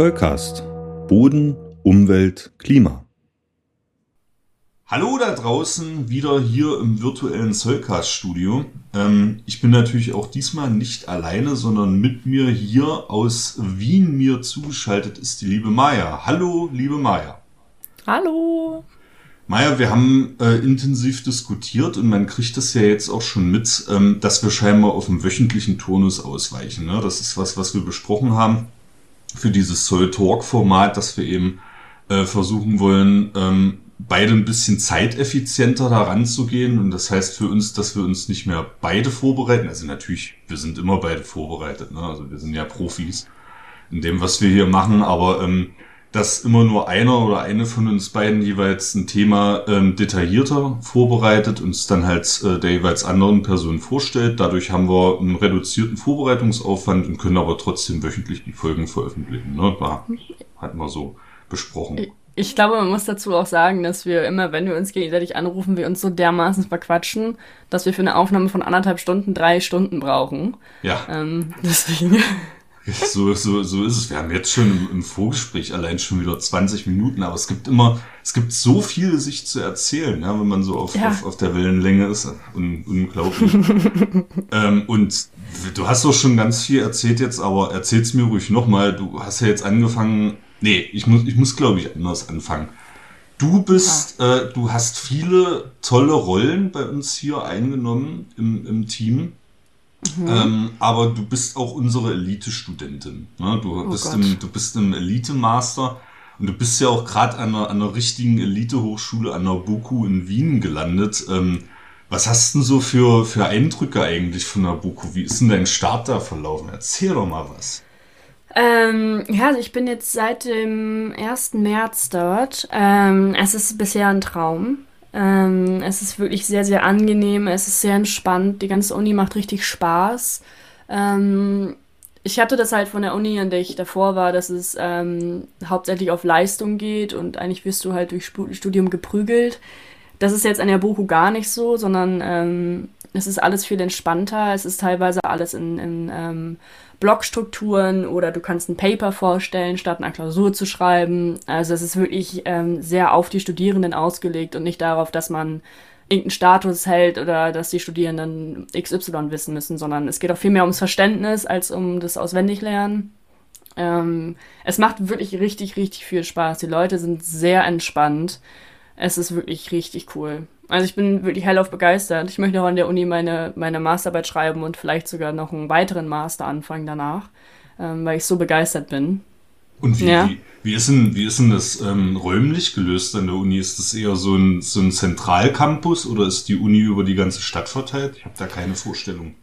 Zollcast. Boden, Umwelt, Klima. Hallo da draußen, wieder hier im virtuellen Zollcast-Studio. Ähm, ich bin natürlich auch diesmal nicht alleine, sondern mit mir hier aus Wien mir zugeschaltet ist die liebe Maya. Hallo, liebe Maya. Hallo. Maja, wir haben äh, intensiv diskutiert und man kriegt das ja jetzt auch schon mit, ähm, dass wir scheinbar auf einen wöchentlichen Turnus ausweichen. Ne? Das ist was, was wir besprochen haben für dieses Soul Talk Format, dass wir eben äh, versuchen wollen, ähm, beide ein bisschen zeiteffizienter daran zu gehen. Und das heißt für uns, dass wir uns nicht mehr beide vorbereiten. Also natürlich, wir sind immer beide vorbereitet. Ne? Also wir sind ja Profis in dem, was wir hier machen. Aber ähm, dass immer nur einer oder eine von uns beiden jeweils ein Thema ähm, detaillierter vorbereitet und es dann halt äh, der jeweils anderen Person vorstellt. Dadurch haben wir einen reduzierten Vorbereitungsaufwand und können aber trotzdem wöchentlich die Folgen veröffentlichen. Ne? Da hatten wir so besprochen. Ich glaube, man muss dazu auch sagen, dass wir immer, wenn wir uns gegenseitig anrufen, wir uns so dermaßen verquatschen, dass wir für eine Aufnahme von anderthalb Stunden drei Stunden brauchen. Ja. Ähm, deswegen. So, so, so ist es. Wir haben jetzt schon im, im, Vorgespräch allein schon wieder 20 Minuten, aber es gibt immer, es gibt so viel sich zu erzählen, ja, wenn man so auf, ja. auf, auf der Wellenlänge ist. Un, unglaublich. ähm, und du hast doch schon ganz viel erzählt jetzt, aber erzähl's mir ruhig nochmal. Du hast ja jetzt angefangen. Nee, ich muss, ich muss glaube ich anders anfangen. Du bist, ja. äh, du hast viele tolle Rollen bei uns hier eingenommen im, im Team. Mhm. Ähm, aber du bist auch unsere Elite-Studentin. Ne? Du, oh bist im, du bist im Elite-Master und du bist ja auch gerade an einer, an einer richtigen Elite-Hochschule an der BOKU in Wien gelandet. Ähm, was hast du denn so für, für Eindrücke eigentlich von der BOKU? Wie ist denn dein Start da verlaufen? Erzähl doch mal was. Ähm, ja, also ich bin jetzt seit dem 1. März dort. Ähm, es ist bisher ein Traum. Ähm, es ist wirklich sehr, sehr angenehm, es ist sehr entspannt, die ganze Uni macht richtig Spaß. Ähm, ich hatte das halt von der Uni, an der ich davor war, dass es ähm, hauptsächlich auf Leistung geht und eigentlich wirst du halt durch Studium geprügelt. Das ist jetzt an der BOKU gar nicht so, sondern ähm, es ist alles viel entspannter. Es ist teilweise alles in, in ähm, Blockstrukturen oder du kannst ein Paper vorstellen, statt eine Klausur zu schreiben. Also es ist wirklich ähm, sehr auf die Studierenden ausgelegt und nicht darauf, dass man irgendeinen Status hält oder dass die Studierenden XY wissen müssen, sondern es geht auch viel mehr ums Verständnis als um das Auswendiglernen. Ähm, es macht wirklich richtig, richtig viel Spaß. Die Leute sind sehr entspannt. Es ist wirklich richtig cool. Also ich bin wirklich hellauf begeistert. Ich möchte auch an der Uni meine, meine Masterarbeit schreiben und vielleicht sogar noch einen weiteren Master anfangen danach, ähm, weil ich so begeistert bin. Und wie, ja. wie, wie, ist, denn, wie ist denn das ähm, räumlich gelöst an der Uni? Ist das eher so ein, so ein Zentralcampus oder ist die Uni über die ganze Stadt verteilt? Ich habe da keine Vorstellung.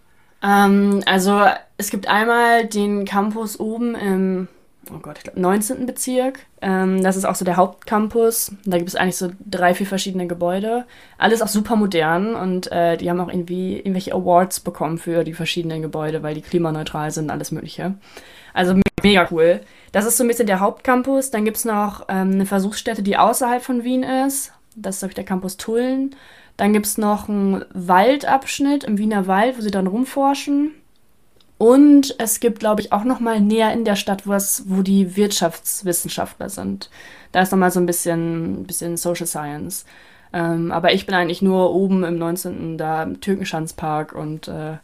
Ähm, also es gibt einmal den Campus oben im oh Gott, ich glaube, 19. Bezirk. Ähm, das ist auch so der Hauptcampus. Da gibt es eigentlich so drei, vier verschiedene Gebäude. Alles auch super modern und äh, die haben auch irgendwie irgendwelche Awards bekommen für die verschiedenen Gebäude, weil die klimaneutral sind alles Mögliche. Also mega cool. Das ist so ein bisschen der Hauptcampus. Dann gibt es noch ähm, eine Versuchsstätte, die außerhalb von Wien ist. Das ist, glaube ich, der Campus Tulln. Dann gibt es noch einen Waldabschnitt im Wiener Wald, wo sie dann rumforschen. Und es gibt, glaube ich, auch noch mal näher in der Stadt, wo, wo die Wirtschaftswissenschaftler sind. Da ist noch mal so ein bisschen, bisschen Social Science. Ähm, aber ich bin eigentlich nur oben im 19. da im Türkenschanzpark und äh,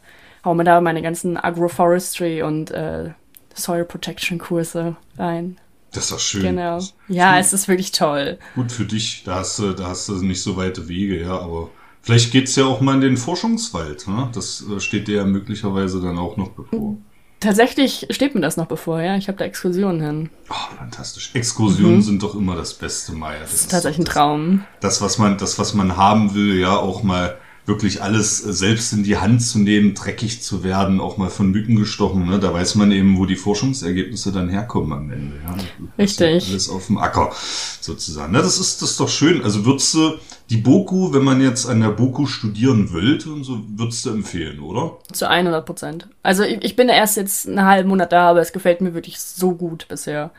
hau mir da meine ganzen Agroforestry und äh, Soil Protection Kurse rein. Das ist doch schön. Genau. Ja, es ist wirklich toll. Gut für dich, da hast du, da hast du nicht so weite Wege, ja, aber Vielleicht geht's ja auch mal in den Forschungswald. Ne? Das äh, steht dir ja möglicherweise dann auch noch bevor. Tatsächlich steht mir das noch bevor, ja. Ich habe da Exkursionen hin. Oh, fantastisch. Exkursionen mhm. sind doch immer das Beste, Maya. Das, das ist tatsächlich ein Traum. Das, was man, das, was man haben will, ja, auch mal wirklich alles äh, selbst in die Hand zu nehmen, dreckig zu werden, auch mal von Mücken gestochen. Ne? Da weiß man eben, wo die Forschungsergebnisse dann herkommen am Ende. Ja? Richtig. alles auf dem Acker sozusagen. Ne? Das ist das ist doch schön. Also würdest du die Boku, wenn man jetzt an der Boku studieren wollte, und so würdest du empfehlen, oder? Zu 100 Prozent. Also ich, ich bin erst jetzt einen halben Monat da, aber es gefällt mir wirklich so gut bisher.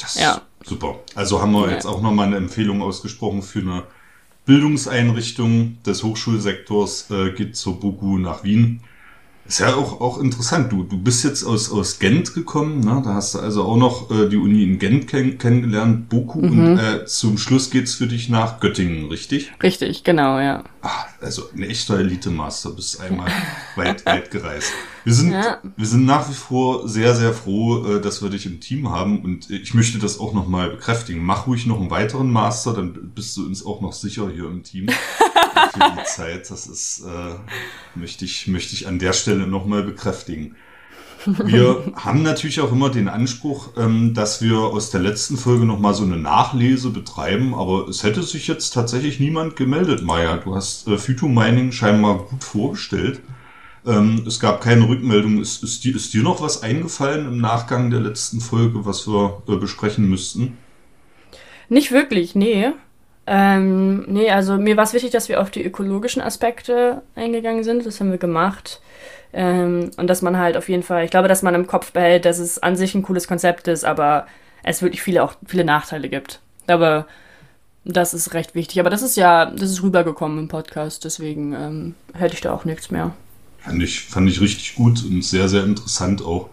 Das ja. super. Also haben wir ja. jetzt auch nochmal eine Empfehlung ausgesprochen für eine Bildungseinrichtung des Hochschulsektors äh, geht zur BOKU nach Wien. Ist ja auch, auch interessant. Du, du bist jetzt aus, aus Gent gekommen, ne? da hast du also auch noch äh, die Uni in Gent kenn kennengelernt, Boku, mhm. und äh, zum Schluss geht's für dich nach Göttingen, richtig? Richtig, genau, ja. Ah, also ein echter Elite-Master, bist einmal weit, weit gereist. Wir sind, ja. wir sind nach wie vor sehr, sehr froh, äh, dass wir dich im Team haben und ich möchte das auch nochmal bekräftigen. Mach ruhig noch einen weiteren Master, dann bist du uns auch noch sicher hier im Team für die Zeit. Das ist, äh, möchte ich, möchte ich an der Stelle nochmal bekräftigen. Wir haben natürlich auch immer den Anspruch, ähm, dass wir aus der letzten Folge nochmal so eine Nachlese betreiben, aber es hätte sich jetzt tatsächlich niemand gemeldet, Maya. Du hast äh, Phyto Mining scheinbar gut vorgestellt. Ähm, es gab keine Rückmeldung. Ist, ist, dir, ist dir noch was eingefallen im Nachgang der letzten Folge, was wir äh, besprechen müssten? Nicht wirklich, nee. Ähm, nee, also mir war es wichtig, dass wir auf die ökologischen Aspekte eingegangen sind. Das haben wir gemacht. Ähm, und dass man halt auf jeden Fall, ich glaube, dass man im Kopf behält, dass es an sich ein cooles Konzept ist, aber es wirklich viele auch viele Nachteile gibt. Aber das ist recht wichtig. Aber das ist ja, das ist rübergekommen im Podcast, deswegen ähm, hätte ich da auch nichts mehr. Fand ich, fand ich richtig gut und sehr, sehr interessant auch.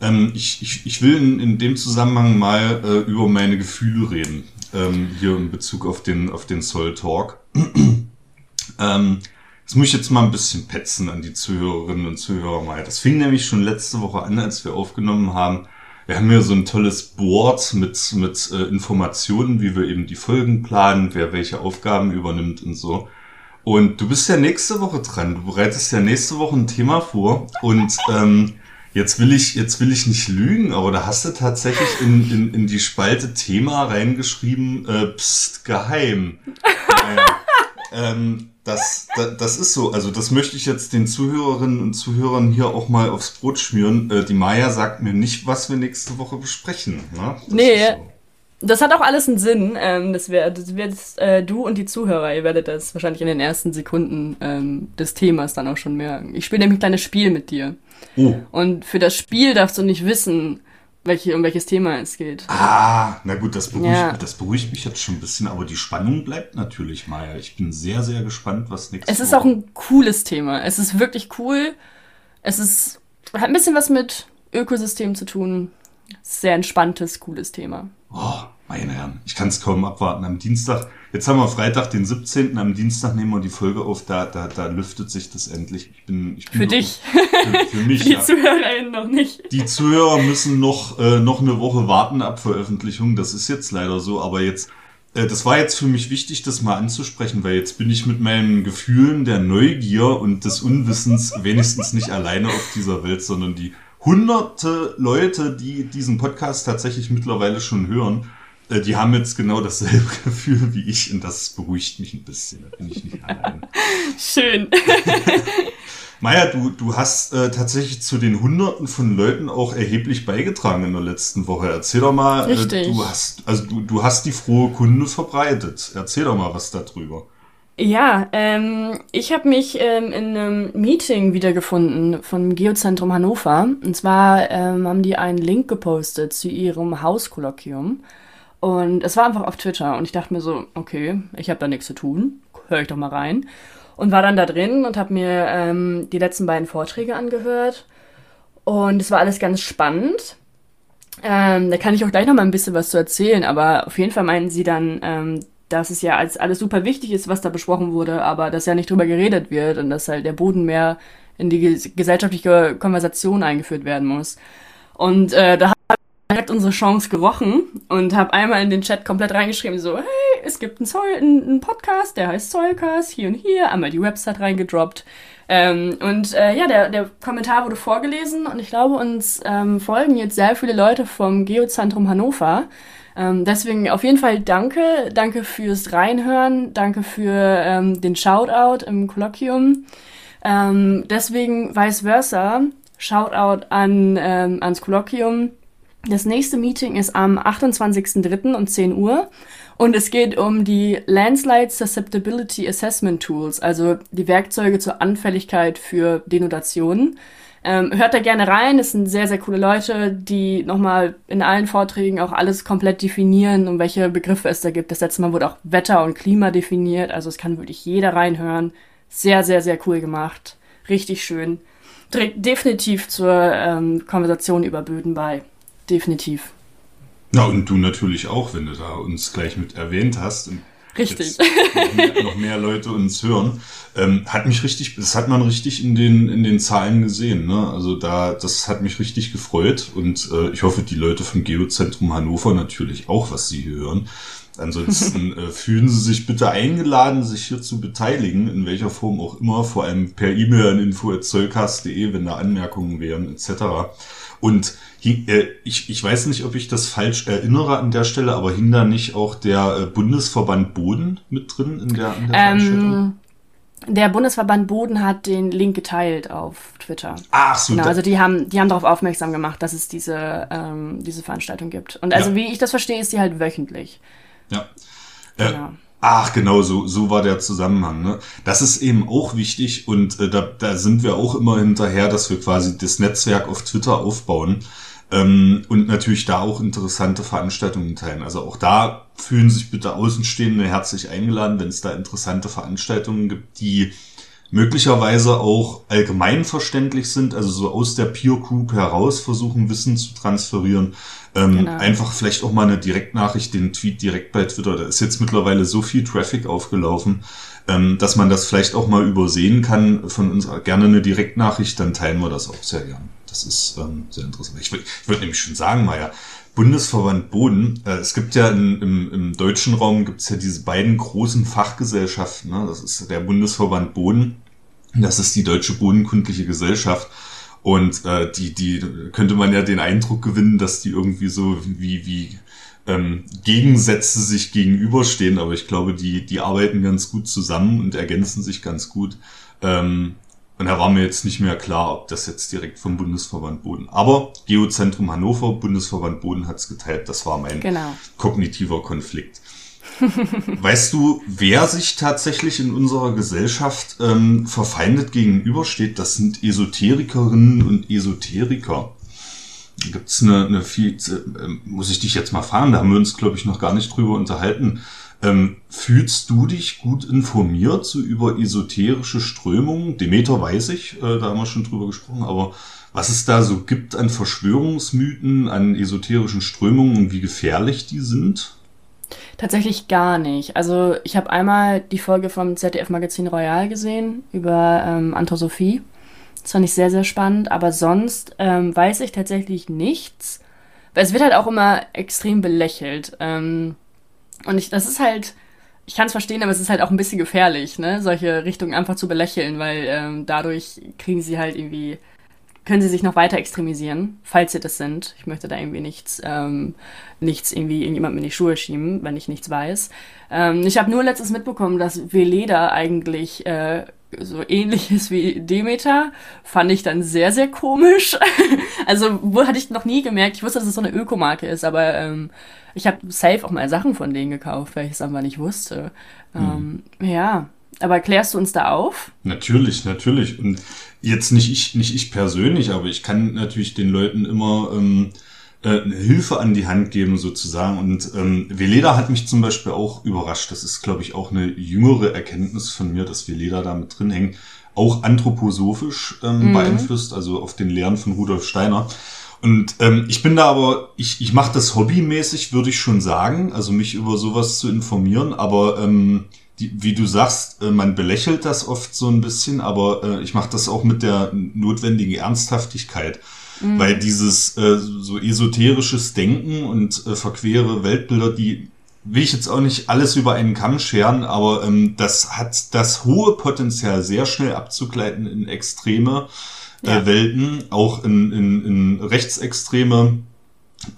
Ähm, ich, ich, ich will in, in dem Zusammenhang mal äh, über meine Gefühle reden, ähm, hier in Bezug auf den, auf den Soul Talk. ähm, das muss ich jetzt mal ein bisschen petzen an die Zuhörerinnen und Zuhörer mal. Das fing nämlich schon letzte Woche an, als wir aufgenommen haben. Wir haben hier so ein tolles Board mit, mit äh, Informationen, wie wir eben die Folgen planen, wer welche Aufgaben übernimmt und so. Und du bist ja nächste Woche dran. Du bereitest ja nächste Woche ein Thema vor. Und ähm, jetzt will ich, jetzt will ich nicht lügen, aber da hast du tatsächlich in, in, in die Spalte Thema reingeschrieben, äh, pst, geheim. Naja, ähm, das, das, das ist so. Also das möchte ich jetzt den Zuhörerinnen und Zuhörern hier auch mal aufs Brot schmieren. Äh, die Maya sagt mir nicht, was wir nächste Woche besprechen. Ne? Das nee, so. das hat auch alles einen Sinn. Ähm, das wäre das äh, du und die Zuhörer, ihr werdet das wahrscheinlich in den ersten Sekunden ähm, des Themas dann auch schon merken. Ich spiele nämlich ein kleines Spiel mit dir. Oh. Und für das Spiel darfst du nicht wissen, welche, um welches Thema es geht. Ah, na gut, das beruhigt, ja. das beruhigt mich jetzt schon ein bisschen, aber die Spannung bleibt natürlich, Maya. Ich bin sehr, sehr gespannt, was nächstes Es ist auch ein cooles Thema. Es ist wirklich cool. Es ist, hat ein bisschen was mit Ökosystem zu tun. Sehr entspanntes, cooles Thema. Oh, meine Herren, ich kann es kaum abwarten. Am Dienstag, jetzt haben wir Freitag, den 17. Am Dienstag nehmen wir die Folge auf, da, da, da lüftet sich das endlich. Ich bin, ich bin für dich. Für, für mich. die ja. ZuhörerInnen noch nicht. Die Zuhörer müssen noch, äh, noch eine Woche warten ab Veröffentlichung. Das ist jetzt leider so, aber jetzt, äh, das war jetzt für mich wichtig, das mal anzusprechen, weil jetzt bin ich mit meinen Gefühlen der Neugier und des Unwissens wenigstens nicht alleine auf dieser Welt, sondern die hunderte Leute, die diesen Podcast tatsächlich mittlerweile schon hören, die haben jetzt genau dasselbe Gefühl wie ich und das beruhigt mich ein bisschen. Da bin ich nicht allein. Schön. Maja, du, du hast äh, tatsächlich zu den Hunderten von Leuten auch erheblich beigetragen in der letzten Woche. Erzähl doch mal, äh, du hast, also du, du hast die frohe Kunde verbreitet. Erzähl doch mal was darüber. Ja, ähm, ich habe mich ähm, in einem Meeting wiedergefunden vom Geozentrum Hannover. Und zwar ähm, haben die einen Link gepostet zu ihrem Hauskolloquium. Und es war einfach auf Twitter und ich dachte mir so, okay, ich habe da nichts zu tun, höre ich doch mal rein. Und war dann da drin und habe mir ähm, die letzten beiden Vorträge angehört. Und es war alles ganz spannend. Ähm, da kann ich auch gleich noch mal ein bisschen was zu erzählen, aber auf jeden Fall meinen sie dann, ähm, dass es ja als alles super wichtig ist, was da besprochen wurde, aber dass ja nicht drüber geredet wird und dass halt der Boden mehr in die gesellschaftliche Konversation eingeführt werden muss. Und äh, da hat unsere Chance gerochen und habe einmal in den Chat komplett reingeschrieben, so, hey, es gibt einen, Zoll, einen, Podcast, der heißt Zollcast, hier und hier, einmal die Website reingedroppt. Ähm, und äh, ja, der, der Kommentar wurde vorgelesen und ich glaube, uns ähm, folgen jetzt sehr viele Leute vom Geozentrum Hannover. Ähm, deswegen auf jeden Fall danke, danke fürs Reinhören, danke für ähm, den Shoutout im Kolloquium. Ähm, deswegen vice versa, Shoutout an, ähm, ans Kolloquium das nächste Meeting ist am 28.03. um 10 Uhr und es geht um die Landslide Susceptibility Assessment Tools, also die Werkzeuge zur Anfälligkeit für Denotationen. Ähm, hört da gerne rein, es sind sehr, sehr coole Leute, die nochmal in allen Vorträgen auch alles komplett definieren, um welche Begriffe es da gibt. Das letzte Mal wurde auch Wetter und Klima definiert, also es kann wirklich jeder reinhören. Sehr, sehr, sehr cool gemacht. richtig schön. Trägt definitiv zur ähm, Konversation über Böden bei. Definitiv. Na, und du natürlich auch, wenn du da uns gleich mit erwähnt hast. Richtig. Noch mehr, noch mehr, Leute uns hören. Ähm, hat mich richtig, das hat man richtig in den, in den Zahlen gesehen. Ne? Also da, das hat mich richtig gefreut und äh, ich hoffe, die Leute vom Geozentrum Hannover natürlich auch, was sie hier hören. Ansonsten äh, fühlen Sie sich bitte eingeladen, sich hier zu beteiligen, in welcher Form auch immer, vor allem per E-Mail an info.zollcast.de, wenn da Anmerkungen wären, etc. Und äh, ich, ich weiß nicht, ob ich das falsch erinnere an der Stelle, aber hing da nicht auch der äh, Bundesverband Boden mit drin in der, in der ähm, Veranstaltung? Der Bundesverband Boden hat den Link geteilt auf Twitter. Ach so. Genau, also die haben, die haben darauf aufmerksam gemacht, dass es diese, ähm, diese Veranstaltung gibt. Und also ja. wie ich das verstehe, ist die halt wöchentlich. Ja. Äh, genau. Ach, genau, so, so war der Zusammenhang. Ne? Das ist eben auch wichtig und äh, da, da sind wir auch immer hinterher, dass wir quasi das Netzwerk auf Twitter aufbauen ähm, und natürlich da auch interessante Veranstaltungen teilen. Also auch da fühlen sich bitte Außenstehende herzlich eingeladen, wenn es da interessante Veranstaltungen gibt, die möglicherweise auch allgemeinverständlich sind, also so aus der Peer Group heraus versuchen, Wissen zu transferieren. Ähm, genau. Einfach vielleicht auch mal eine Direktnachricht, den Tweet direkt bei Twitter. Da ist jetzt mittlerweile so viel Traffic aufgelaufen, ähm, dass man das vielleicht auch mal übersehen kann. Von uns gerne eine Direktnachricht, dann teilen wir das auch sehr gern. Das ist ähm, sehr interessant. Ich würde würd nämlich schon sagen, Maja, Bundesverband Boden, äh, es gibt ja in, im, im deutschen Raum gibt es ja diese beiden großen Fachgesellschaften. Ne? Das ist der Bundesverband Boden, das ist die Deutsche Bodenkundliche Gesellschaft. Und äh, die, die könnte man ja den Eindruck gewinnen, dass die irgendwie so wie, wie ähm, Gegensätze sich gegenüberstehen, aber ich glaube, die, die arbeiten ganz gut zusammen und ergänzen sich ganz gut. Ähm, und da war mir jetzt nicht mehr klar, ob das jetzt direkt vom Bundesverband Boden. Aber Geozentrum Hannover, Bundesverband Boden hat's geteilt. Das war mein genau. kognitiver Konflikt. Weißt du, wer sich tatsächlich in unserer Gesellschaft ähm, verfeindet gegenübersteht? Das sind Esoterikerinnen und Esoteriker. Gibt's eine, eine viel, äh, muss ich dich jetzt mal fragen, da haben wir uns, glaube ich, noch gar nicht drüber unterhalten. Ähm, fühlst du dich gut informiert so über esoterische Strömungen? Demeter weiß ich, äh, da haben wir schon drüber gesprochen, aber was es da so gibt an Verschwörungsmythen, an esoterischen Strömungen und wie gefährlich die sind? Tatsächlich gar nicht. Also ich habe einmal die Folge vom ZDF-Magazin Royal gesehen über ähm, Anthrosophie. Das fand ich sehr, sehr spannend. Aber sonst ähm, weiß ich tatsächlich nichts. Weil es wird halt auch immer extrem belächelt. Ähm, und ich, das ist halt, ich kann es verstehen, aber es ist halt auch ein bisschen gefährlich, ne, solche Richtungen einfach zu belächeln, weil ähm, dadurch kriegen sie halt irgendwie, können sie sich noch weiter extremisieren, falls sie das sind. Ich möchte da irgendwie nichts, ähm, nichts irgendwie irgendjemandem in die Schuhe schieben, wenn ich nichts weiß. Ähm, ich habe nur letztens mitbekommen, dass Veleda eigentlich äh, so ähnliches wie Demeter, fand ich dann sehr, sehr komisch. also, wo hatte ich noch nie gemerkt, ich wusste, dass es so eine Ökomarke ist, aber ähm, ich habe safe auch mal Sachen von denen gekauft, weil ich es einfach nicht wusste. Mhm. Ähm, ja, aber klärst du uns da auf? Natürlich, natürlich. Und jetzt nicht ich, nicht ich persönlich, aber ich kann natürlich den Leuten immer ähm, äh, eine Hilfe an die Hand geben sozusagen. Und ähm, Veleda hat mich zum Beispiel auch überrascht. Das ist, glaube ich, auch eine jüngere Erkenntnis von mir, dass Veleda da mit drin hängt. Auch anthroposophisch ähm, mhm. beeinflusst, also auf den Lehren von Rudolf Steiner. Und ähm, ich bin da aber, ich, ich mache das hobbymäßig, würde ich schon sagen, also mich über sowas zu informieren, aber ähm, die, wie du sagst, äh, man belächelt das oft so ein bisschen, aber äh, ich mache das auch mit der notwendigen Ernsthaftigkeit. Mhm. Weil dieses äh, so esoterisches Denken und verquere Weltbilder, die will ich jetzt auch nicht alles über einen Kamm scheren, aber ähm, das hat das hohe Potenzial, sehr schnell abzugleiten in Extreme ja. Welten, auch in, in, in rechtsextreme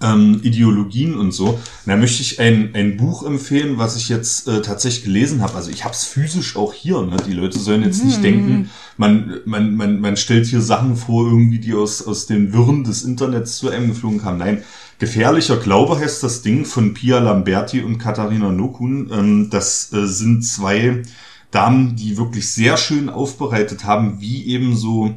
ähm, Ideologien und so. Da möchte ich ein, ein Buch empfehlen, was ich jetzt äh, tatsächlich gelesen habe. Also ich habe es physisch auch hier. Ne? Die Leute sollen jetzt nicht mhm. denken, man, man, man, man stellt hier Sachen vor, irgendwie, die aus, aus den Wirren des Internets zu einem geflogen haben. Nein, Gefährlicher Glaube heißt das Ding von Pia Lamberti und Katharina Nokun. Ähm, das äh, sind zwei Damen, die wirklich sehr schön aufbereitet haben, wie eben so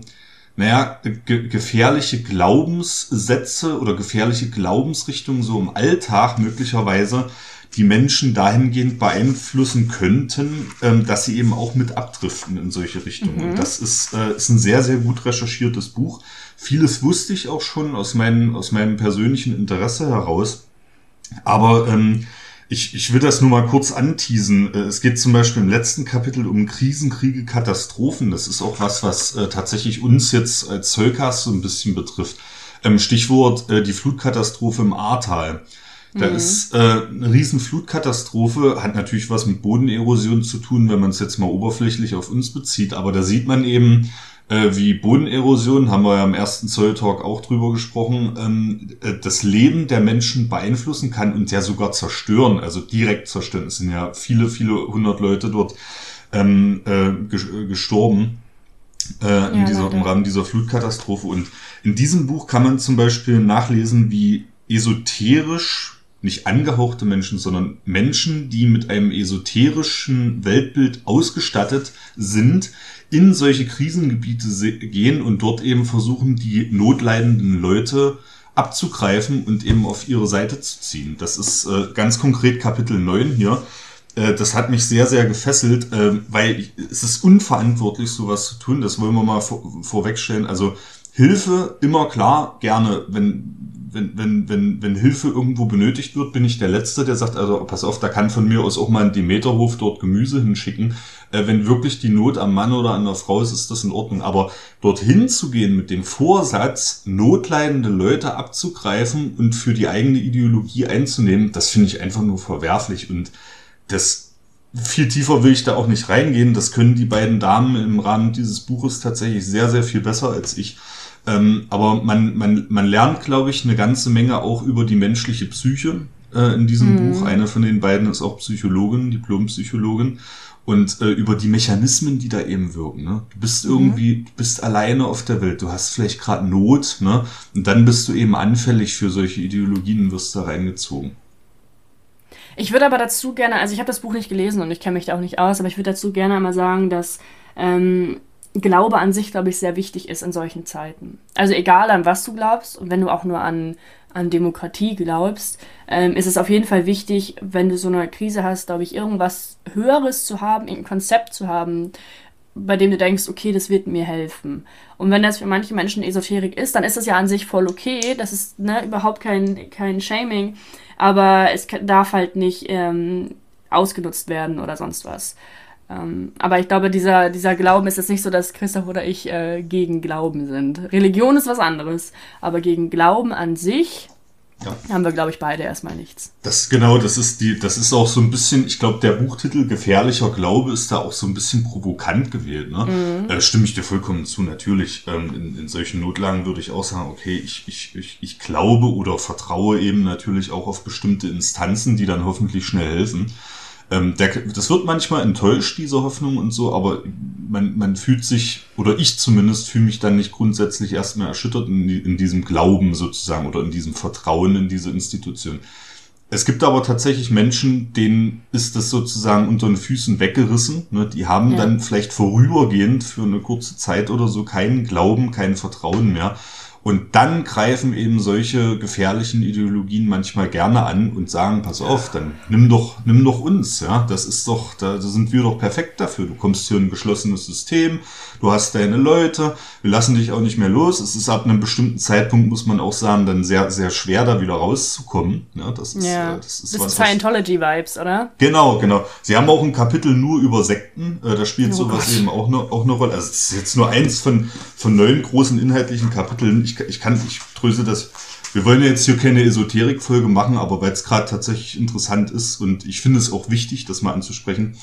naja, ge gefährliche Glaubenssätze oder gefährliche Glaubensrichtungen so im Alltag möglicherweise die Menschen dahingehend beeinflussen könnten, ähm, dass sie eben auch mit abdriften in solche Richtungen. Mhm. Das ist, äh, ist ein sehr, sehr gut recherchiertes Buch. Vieles wusste ich auch schon aus, meinem aus meinem persönlichen Interesse heraus. Aber ähm, ich, ich will das nur mal kurz anteasen. Äh, es geht zum Beispiel im letzten Kapitel um Krisen, Kriege, Katastrophen. Das ist auch was, was äh, tatsächlich uns jetzt als Zollcast so ein bisschen betrifft. Ähm, Stichwort äh, die Flutkatastrophe im Ahrtal. Da mhm. ist äh, eine riesen Flutkatastrophe, hat natürlich was mit Bodenerosion zu tun, wenn man es jetzt mal oberflächlich auf uns bezieht. Aber da sieht man eben, äh, wie Bodenerosion, haben wir ja im ersten Zoll-Talk auch drüber gesprochen, ähm, äh, das Leben der Menschen beeinflussen kann und ja sogar zerstören, also direkt zerstören. Es sind ja viele, viele hundert Leute dort ähm, äh, gestorben äh, in ja, dieser, im Rahmen dieser Flutkatastrophe. Und in diesem Buch kann man zum Beispiel nachlesen, wie esoterisch nicht angehauchte Menschen, sondern Menschen, die mit einem esoterischen Weltbild ausgestattet sind, in solche Krisengebiete gehen und dort eben versuchen, die notleidenden Leute abzugreifen und eben auf ihre Seite zu ziehen. Das ist äh, ganz konkret Kapitel 9 hier. Äh, das hat mich sehr, sehr gefesselt, äh, weil es ist unverantwortlich, sowas zu tun. Das wollen wir mal vor, vorwegstellen. Also Hilfe immer klar, gerne, wenn wenn, wenn, wenn, wenn Hilfe irgendwo benötigt wird, bin ich der Letzte, der sagt, also pass auf, da kann von mir aus auch mal ein Demeterhof dort Gemüse hinschicken. Äh, wenn wirklich die Not am Mann oder an der Frau ist, ist das in Ordnung. Aber dorthin zu gehen mit dem Vorsatz, notleidende Leute abzugreifen und für die eigene Ideologie einzunehmen, das finde ich einfach nur verwerflich. Und das viel tiefer will ich da auch nicht reingehen. Das können die beiden Damen im Rahmen dieses Buches tatsächlich sehr, sehr viel besser als ich. Ähm, aber man, man, man lernt, glaube ich, eine ganze Menge auch über die menschliche Psyche äh, in diesem mhm. Buch. Eine von den beiden ist auch Psychologin, Diplompsychologin. Und äh, über die Mechanismen, die da eben wirken. Ne? Du bist mhm. irgendwie, du bist alleine auf der Welt, du hast vielleicht gerade Not, ne? Und dann bist du eben anfällig für solche Ideologien und wirst da reingezogen. Ich würde aber dazu gerne, also ich habe das Buch nicht gelesen und ich kenne mich da auch nicht aus, aber ich würde dazu gerne einmal sagen, dass ähm, Glaube an sich, glaube ich, sehr wichtig ist in solchen Zeiten. Also egal an was du glaubst und wenn du auch nur an, an Demokratie glaubst, ähm, ist es auf jeden Fall wichtig, wenn du so eine Krise hast, glaube ich, irgendwas Höheres zu haben, ein Konzept zu haben, bei dem du denkst, okay, das wird mir helfen. Und wenn das für manche Menschen Esoterik ist, dann ist das ja an sich voll okay. Das ist ne, überhaupt kein, kein Shaming. Aber es darf halt nicht ähm, ausgenutzt werden oder sonst was. Ähm, aber ich glaube, dieser, dieser Glauben ist jetzt nicht so, dass Christoph oder ich äh, gegen Glauben sind. Religion ist was anderes, aber gegen Glauben an sich ja. haben wir, glaube ich, beide erstmal nichts. Das genau, das ist die, das ist auch so ein bisschen, ich glaube, der Buchtitel Gefährlicher Glaube ist da auch so ein bisschen provokant gewählt. Ne? Mhm. Äh, stimme ich dir vollkommen zu. Natürlich, ähm, in, in solchen Notlagen würde ich auch sagen, okay, ich, ich, ich, ich glaube oder vertraue eben natürlich auch auf bestimmte Instanzen, die dann hoffentlich schnell helfen. Ähm, der, das wird manchmal enttäuscht, diese Hoffnung und so, aber man, man fühlt sich, oder ich zumindest fühle mich dann nicht grundsätzlich erstmal erschüttert in, in diesem Glauben sozusagen oder in diesem Vertrauen in diese Institution. Es gibt aber tatsächlich Menschen, denen ist das sozusagen unter den Füßen weggerissen. Ne? Die haben ja. dann vielleicht vorübergehend für eine kurze Zeit oder so keinen Glauben, kein Vertrauen mehr. Und dann greifen eben solche gefährlichen Ideologien manchmal gerne an und sagen, pass auf, dann nimm doch, nimm doch uns, ja. Das ist doch, da sind wir doch perfekt dafür. Du kommst hier in ein geschlossenes System, du hast deine Leute, wir lassen dich auch nicht mehr los. Es ist ab einem bestimmten Zeitpunkt, muss man auch sagen, dann sehr, sehr schwer, da wieder rauszukommen. Ja, das ist, ja. Äh, das ist, das was, Scientology-Vibes, oder? Genau, genau. Sie haben auch ein Kapitel nur über Sekten, äh, da spielt oh sowas Gott. eben auch eine, auch eine Rolle. Also es ist jetzt nur eins von, von neun großen inhaltlichen Kapiteln ich, ich kann, ich tröse das. Wir wollen ja jetzt hier keine Esoterik-Folge machen, aber weil es gerade tatsächlich interessant ist und ich finde es auch wichtig, das mal anzusprechen.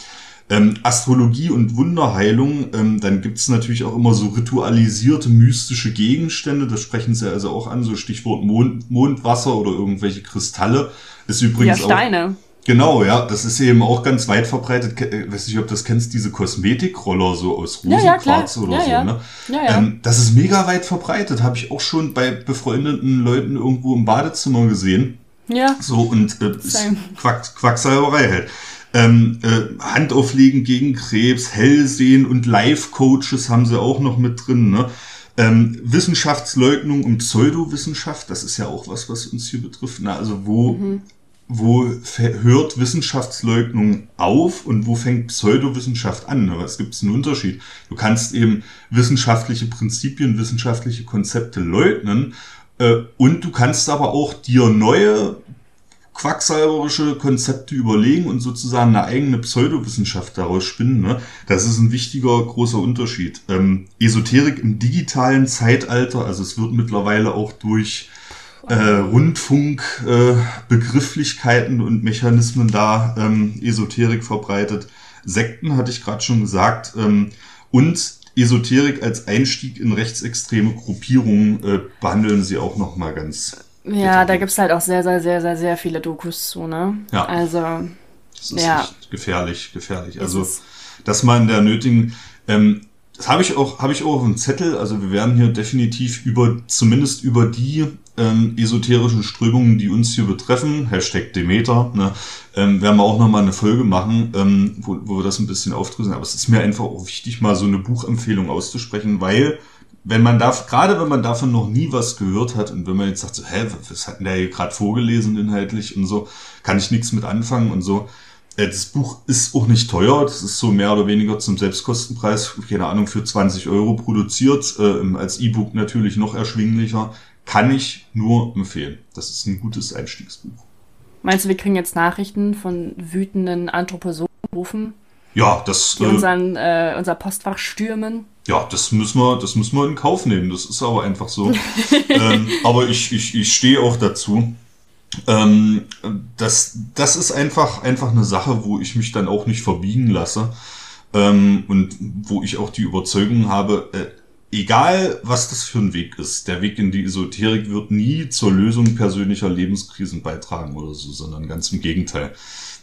Ähm, Astrologie und Wunderheilung, ähm, dann gibt es natürlich auch immer so ritualisierte mystische Gegenstände, das sprechen sie also auch an, so Stichwort Mond, Mondwasser oder irgendwelche Kristalle. Ist übrigens ja, Steine. Auch, Genau, ja, das ist eben auch ganz weit verbreitet. Ich äh, weiß nicht, ob du das kennst, diese Kosmetikroller so aus Rosenquarz ja, ja, oder ja, so. Ja. Ne? Ja, ja. Ähm, das ist mega weit verbreitet. Habe ich auch schon bei befreundeten Leuten irgendwo im Badezimmer gesehen. Ja. So und äh, Quack, Quacksalberei halt. Ähm, äh, Handauflegen gegen Krebs, Hellsehen und Life-Coaches haben sie auch noch mit drin. Ne? Ähm, Wissenschaftsleugnung und Pseudowissenschaft, das ist ja auch was, was uns hier betrifft. Na, also wo mhm wo hört Wissenschaftsleugnung auf und wo fängt Pseudowissenschaft an? Es gibt einen Unterschied. Du kannst eben wissenschaftliche Prinzipien, wissenschaftliche Konzepte leugnen äh, und du kannst aber auch dir neue quacksalberische Konzepte überlegen und sozusagen eine eigene Pseudowissenschaft daraus spinnen. Ne? Das ist ein wichtiger, großer Unterschied. Ähm, Esoterik im digitalen Zeitalter, also es wird mittlerweile auch durch äh, Rundfunkbegrifflichkeiten äh, und Mechanismen da ähm, Esoterik verbreitet. Sekten hatte ich gerade schon gesagt. Ähm, und Esoterik als Einstieg in rechtsextreme Gruppierungen äh, behandeln sie auch noch mal ganz ja, da gibt es halt auch sehr, sehr, sehr, sehr, sehr viele Dokus zu, ne? Ja. Also. Das ist ja. echt gefährlich, gefährlich. Also, dass man der nötigen, ähm, das habe ich auch, habe ich auch auf dem Zettel. Also wir werden hier definitiv über, zumindest über die ähm, esoterischen Strömungen, die uns hier betreffen, Hashtag Demeter, ne, ähm, werden wir auch nochmal eine Folge machen, ähm, wo, wo wir das ein bisschen aufdrüsen. Aber es ist mir einfach auch wichtig, mal so eine Buchempfehlung auszusprechen, weil wenn man darf, gerade wenn man davon noch nie was gehört hat und wenn man jetzt sagt, so, hä, was hat denn der hier gerade vorgelesen inhaltlich und so, kann ich nichts mit anfangen und so. Äh, das Buch ist auch nicht teuer, das ist so mehr oder weniger zum Selbstkostenpreis, keine Ahnung, für 20 Euro produziert, äh, als E-Book natürlich noch erschwinglicher. Kann ich nur empfehlen. Das ist ein gutes Einstiegsbuch. Meinst du, wir kriegen jetzt Nachrichten von wütenden Anthroposophen? Ja, das. Die äh, unseren, äh, unser Postfach stürmen. Ja, das müssen wir, das müssen wir in Kauf nehmen. Das ist aber einfach so. ähm, aber ich, ich, ich stehe auch dazu. Ähm, das, das ist einfach, einfach eine Sache, wo ich mich dann auch nicht verbiegen lasse. Ähm, und wo ich auch die Überzeugung habe, äh, egal was das für ein Weg ist, der Weg in die Esoterik wird nie zur Lösung persönlicher Lebenskrisen beitragen oder so, sondern ganz im Gegenteil.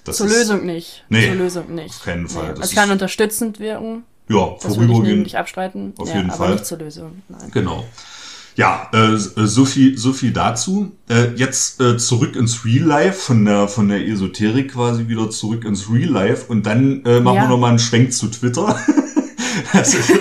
Das zur ist, Lösung nicht. Nee, zur Lösung nicht. Auf keinen Fall. Nee. Es kann unterstützend wirken. Ja, das vorübergehend. Nicht abstreiten. Auf ja, jeden aber Fall. nicht zur Lösung. Nein. Genau. Ja, äh, so viel, so viel dazu. Äh, jetzt äh, zurück ins Real Life von der von der Esoterik quasi wieder zurück ins Real Life und dann äh, machen ja. wir noch mal einen Schwenk zu Twitter. das ist,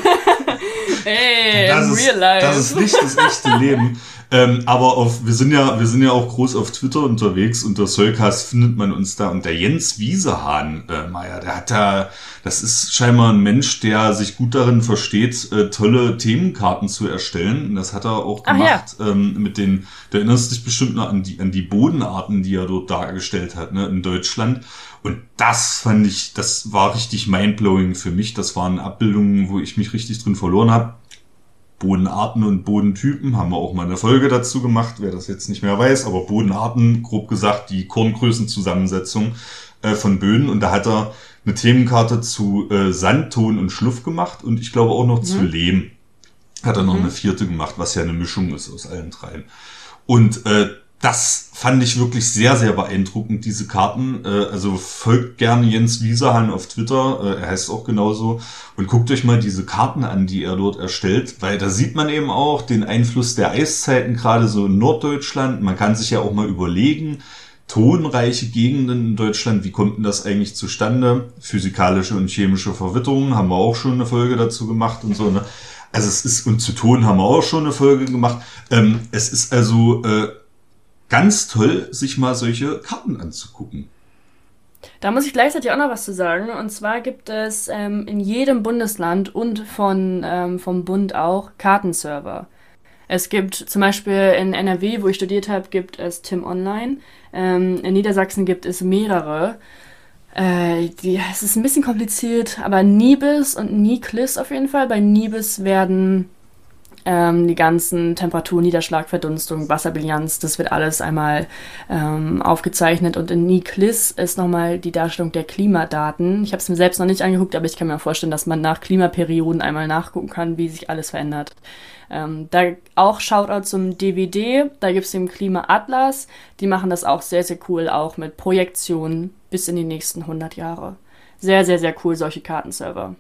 hey, das im ist, Real Life. Das ist nicht das echte Leben. Ähm, aber auf, wir sind ja, wir sind ja auch groß auf Twitter unterwegs. Unter Solcast findet man uns da. Und der Jens Wiesehahn, äh, Meier, der hat da, das ist scheinbar ein Mensch, der sich gut darin versteht, äh, tolle Themenkarten zu erstellen. Und das hat er auch gemacht ja. ähm, mit den, du erinnerst dich bestimmt noch an die, an die Bodenarten, die er dort dargestellt hat, ne, in Deutschland. Und das fand ich, das war richtig mindblowing für mich. Das waren Abbildungen, wo ich mich richtig drin verloren habe Bodenarten und Bodentypen haben wir auch mal eine Folge dazu gemacht, wer das jetzt nicht mehr weiß, aber Bodenarten, grob gesagt, die Korngrößenzusammensetzung äh, von Böden und da hat er eine Themenkarte zu äh, Sand, Ton und Schluff gemacht und ich glaube auch noch mhm. zu Lehm. Hat er noch mhm. eine vierte gemacht, was ja eine Mischung ist aus allen dreien. Und äh, das fand ich wirklich sehr, sehr beeindruckend, diese Karten. Äh, also folgt gerne Jens Wieserhahn auf Twitter, äh, er heißt auch genauso, und guckt euch mal diese Karten an, die er dort erstellt, weil da sieht man eben auch den Einfluss der Eiszeiten, gerade so in Norddeutschland. Man kann sich ja auch mal überlegen, tonreiche Gegenden in Deutschland, wie kommt denn das eigentlich zustande? Physikalische und chemische Verwitterungen, haben wir auch schon eine Folge dazu gemacht und so, ne? Also es ist, und zu Ton haben wir auch schon eine Folge gemacht. Ähm, es ist also äh, ganz toll, sich mal solche Karten anzugucken. Da muss ich gleichzeitig auch noch was zu sagen. Und zwar gibt es ähm, in jedem Bundesland und von, ähm, vom Bund auch Kartenserver. Es gibt zum Beispiel in NRW, wo ich studiert habe, gibt es Tim Online. Ähm, in Niedersachsen gibt es mehrere. Äh, die, es ist ein bisschen kompliziert, aber Nibis und Niklis auf jeden Fall. Bei Nibis werden ähm, die ganzen Temperatur, Niederschlag, Verdunstung, Wasserbilanz, das wird alles einmal ähm, aufgezeichnet. Und in NICLIS ist nochmal die Darstellung der Klimadaten. Ich habe es mir selbst noch nicht angeguckt, aber ich kann mir vorstellen, dass man nach Klimaperioden einmal nachgucken kann, wie sich alles verändert. Ähm, da auch Shoutout zum DVD, da gibt es den Klimaatlas. Die machen das auch sehr, sehr cool, auch mit Projektionen bis in die nächsten 100 Jahre. Sehr, sehr, sehr cool, solche Kartenserver.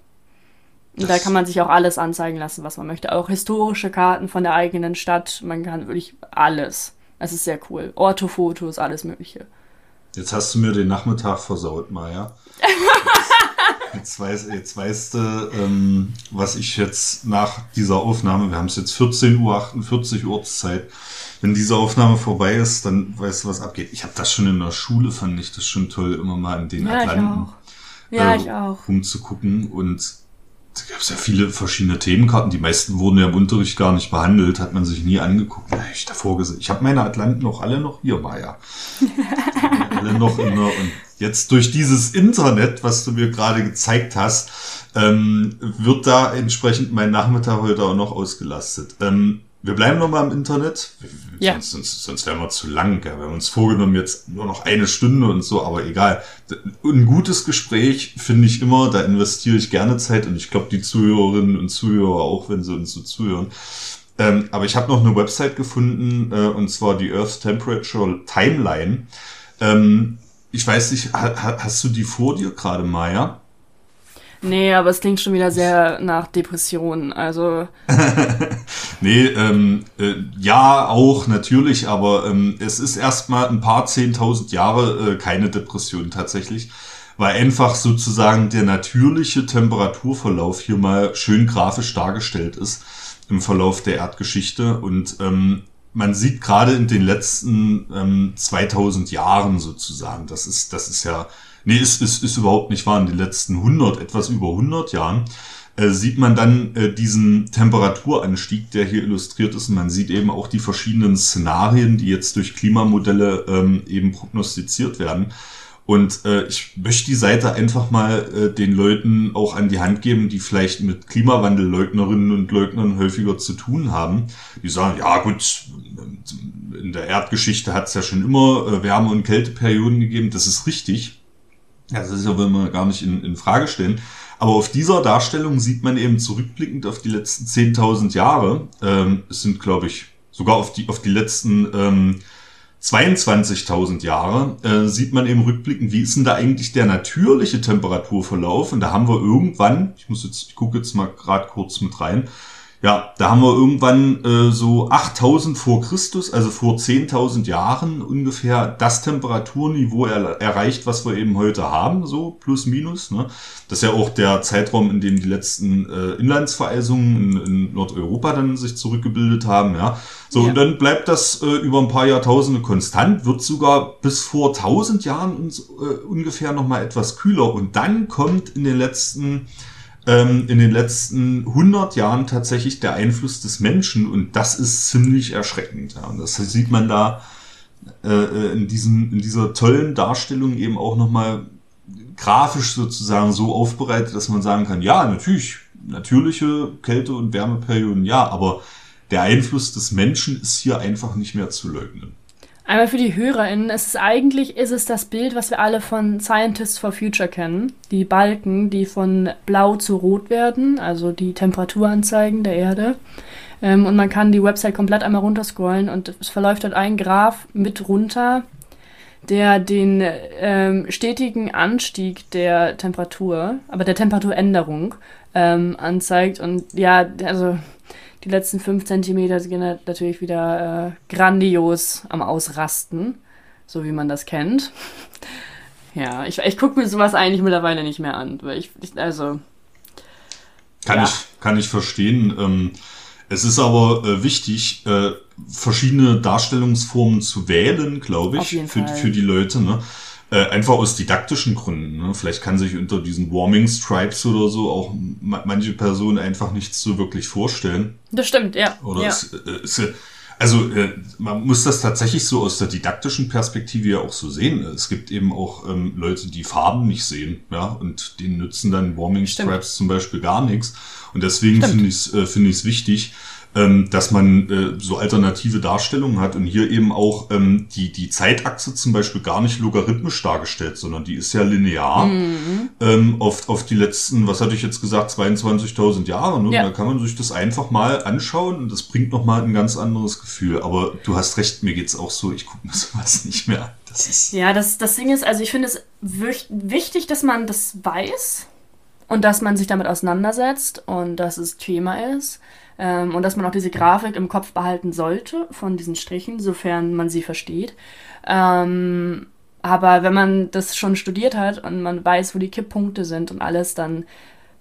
Und da kann man sich auch alles anzeigen lassen, was man möchte. Auch historische Karten von der eigenen Stadt. Man kann wirklich alles. Es ist sehr cool. Orthofotos, alles Mögliche. Jetzt hast du mir den Nachmittag versaut, Maja. Jetzt, weiß, jetzt weißt du, ähm, was ich jetzt nach dieser Aufnahme, wir haben es jetzt 14.48 Uhr Ortszeit, wenn diese Aufnahme vorbei ist, dann weißt du, was abgeht. Ich habe das schon in der Schule, fand ich das schon toll, immer mal in den ja, Atlanten ich auch. Ja, äh, ich auch. rumzugucken. Und da gab es ja viele verschiedene Themenkarten. Die meisten wurden ja im Unterricht gar nicht behandelt, hat man sich nie angeguckt. Da ich davor gesehen. Ich habe meine Atlanten noch alle noch hier, Maya. alle noch in der, und jetzt durch dieses Internet, was du mir gerade gezeigt hast, ähm, wird da entsprechend mein Nachmittag heute auch noch ausgelastet. Ähm, wir bleiben noch mal im Internet. Ja. Sonst, sonst, sonst wären wir zu lang. Gell? Wir haben uns vorgenommen, jetzt nur noch eine Stunde und so, aber egal. Ein gutes Gespräch finde ich immer, da investiere ich gerne Zeit und ich glaube, die Zuhörerinnen und Zuhörer auch, wenn sie uns so zuhören. Ähm, aber ich habe noch eine Website gefunden, äh, und zwar die Earth Temperature Timeline. Ähm, ich weiß nicht, ha, hast du die vor dir gerade, Maya? Nee, aber es klingt schon wieder sehr nach Depressionen. Also. nee, ähm, äh, ja, auch natürlich, aber ähm, es ist erstmal ein paar zehntausend Jahre äh, keine Depression tatsächlich, weil einfach sozusagen der natürliche Temperaturverlauf hier mal schön grafisch dargestellt ist im Verlauf der Erdgeschichte und ähm, man sieht gerade in den letzten ähm, 2000 Jahren sozusagen, das ist, das ist ja Nee, ist, ist, ist überhaupt nicht wahr. In den letzten 100, etwas über 100 Jahren äh, sieht man dann äh, diesen Temperaturanstieg, der hier illustriert ist. Und man sieht eben auch die verschiedenen Szenarien, die jetzt durch Klimamodelle ähm, eben prognostiziert werden. Und äh, ich möchte die Seite einfach mal äh, den Leuten auch an die Hand geben, die vielleicht mit Klimawandelleugnerinnen und Leugnern häufiger zu tun haben. Die sagen, ja gut, in der Erdgeschichte hat es ja schon immer äh, Wärme- und Kälteperioden gegeben. Das ist richtig. Das ist ja, will man gar nicht in, in Frage stellen. Aber auf dieser Darstellung sieht man eben zurückblickend auf die letzten 10.000 Jahre, ähm, es sind, glaube ich, sogar auf die, auf die letzten ähm, 22.000 Jahre, äh, sieht man eben rückblickend, wie ist denn da eigentlich der natürliche Temperaturverlauf? Und da haben wir irgendwann, ich muss jetzt, ich gucke jetzt mal gerade kurz mit rein, ja, da haben wir irgendwann äh, so 8000 vor Christus, also vor 10.000 Jahren ungefähr das Temperaturniveau er erreicht, was wir eben heute haben, so plus minus. Ne? Das ist ja auch der Zeitraum, in dem die letzten äh, Inlandsvereisungen in, in Nordeuropa dann sich zurückgebildet haben. Ja, so ja. und dann bleibt das äh, über ein paar Jahrtausende konstant, wird sogar bis vor 1000 Jahren uns, äh, ungefähr noch mal etwas kühler und dann kommt in den letzten ähm, in den letzten 100 Jahren tatsächlich der Einfluss des Menschen und das ist ziemlich erschreckend. Ja. Und das sieht man da äh, äh in, diesem, in dieser tollen Darstellung eben auch nochmal grafisch sozusagen so aufbereitet, dass man sagen kann, ja, natürlich, natürliche Kälte- und Wärmeperioden, ja, aber der Einfluss des Menschen ist hier einfach nicht mehr zu leugnen. Einmal für die HörerInnen, es ist eigentlich ist es das Bild, was wir alle von Scientists for Future kennen. Die Balken, die von blau zu rot werden, also die Temperaturanzeigen der Erde. Ähm, und man kann die Website komplett einmal runterscrollen und es verläuft dort ein Graph mit runter, der den ähm, stetigen Anstieg der Temperatur, aber der Temperaturänderung ähm, anzeigt. Und ja, also die letzten fünf Zentimeter sind natürlich wieder äh, grandios am Ausrasten, so wie man das kennt. Ja, ich, ich gucke mir sowas eigentlich mittlerweile nicht mehr an, weil ich, ich also. Kann, ja. ich, kann ich verstehen. Ähm, es ist aber äh, wichtig, äh, verschiedene Darstellungsformen zu wählen, glaube ich, für, für die Leute. Ne? Äh, einfach aus didaktischen Gründen. Ne? Vielleicht kann sich unter diesen Warming Stripes oder so auch manche Personen einfach nichts so wirklich vorstellen. Das stimmt, ja. Oder ja. Es, äh, es, also äh, man muss das tatsächlich so aus der didaktischen Perspektive ja auch so sehen. Es gibt eben auch ähm, Leute, die Farben nicht sehen, ja, und denen nützen dann Warming Stripes Stimmt. zum Beispiel gar nichts. Und deswegen finde ich es äh, finde ich es wichtig, ähm, dass man äh, so alternative Darstellungen hat und hier eben auch ähm, die, die Zeitachse zum Beispiel gar nicht logarithmisch dargestellt, sondern die ist ja linear mhm. ähm, auf, auf die letzten, was hatte ich jetzt gesagt, 22.000 Jahre. Ne? Ja. Da kann man sich das einfach mal anschauen und das bringt nochmal ein ganz anderes Gefühl. Aber du hast recht, mir geht's auch so, ich gucke mir sowas nicht mehr an. Das ist ja, das, das Ding ist, also ich finde es wichtig, dass man das weiß und dass man sich damit auseinandersetzt und dass es Thema ist. Ähm, und dass man auch diese Grafik im Kopf behalten sollte von diesen Strichen, sofern man sie versteht. Ähm, aber wenn man das schon studiert hat und man weiß, wo die Kipppunkte sind und alles, dann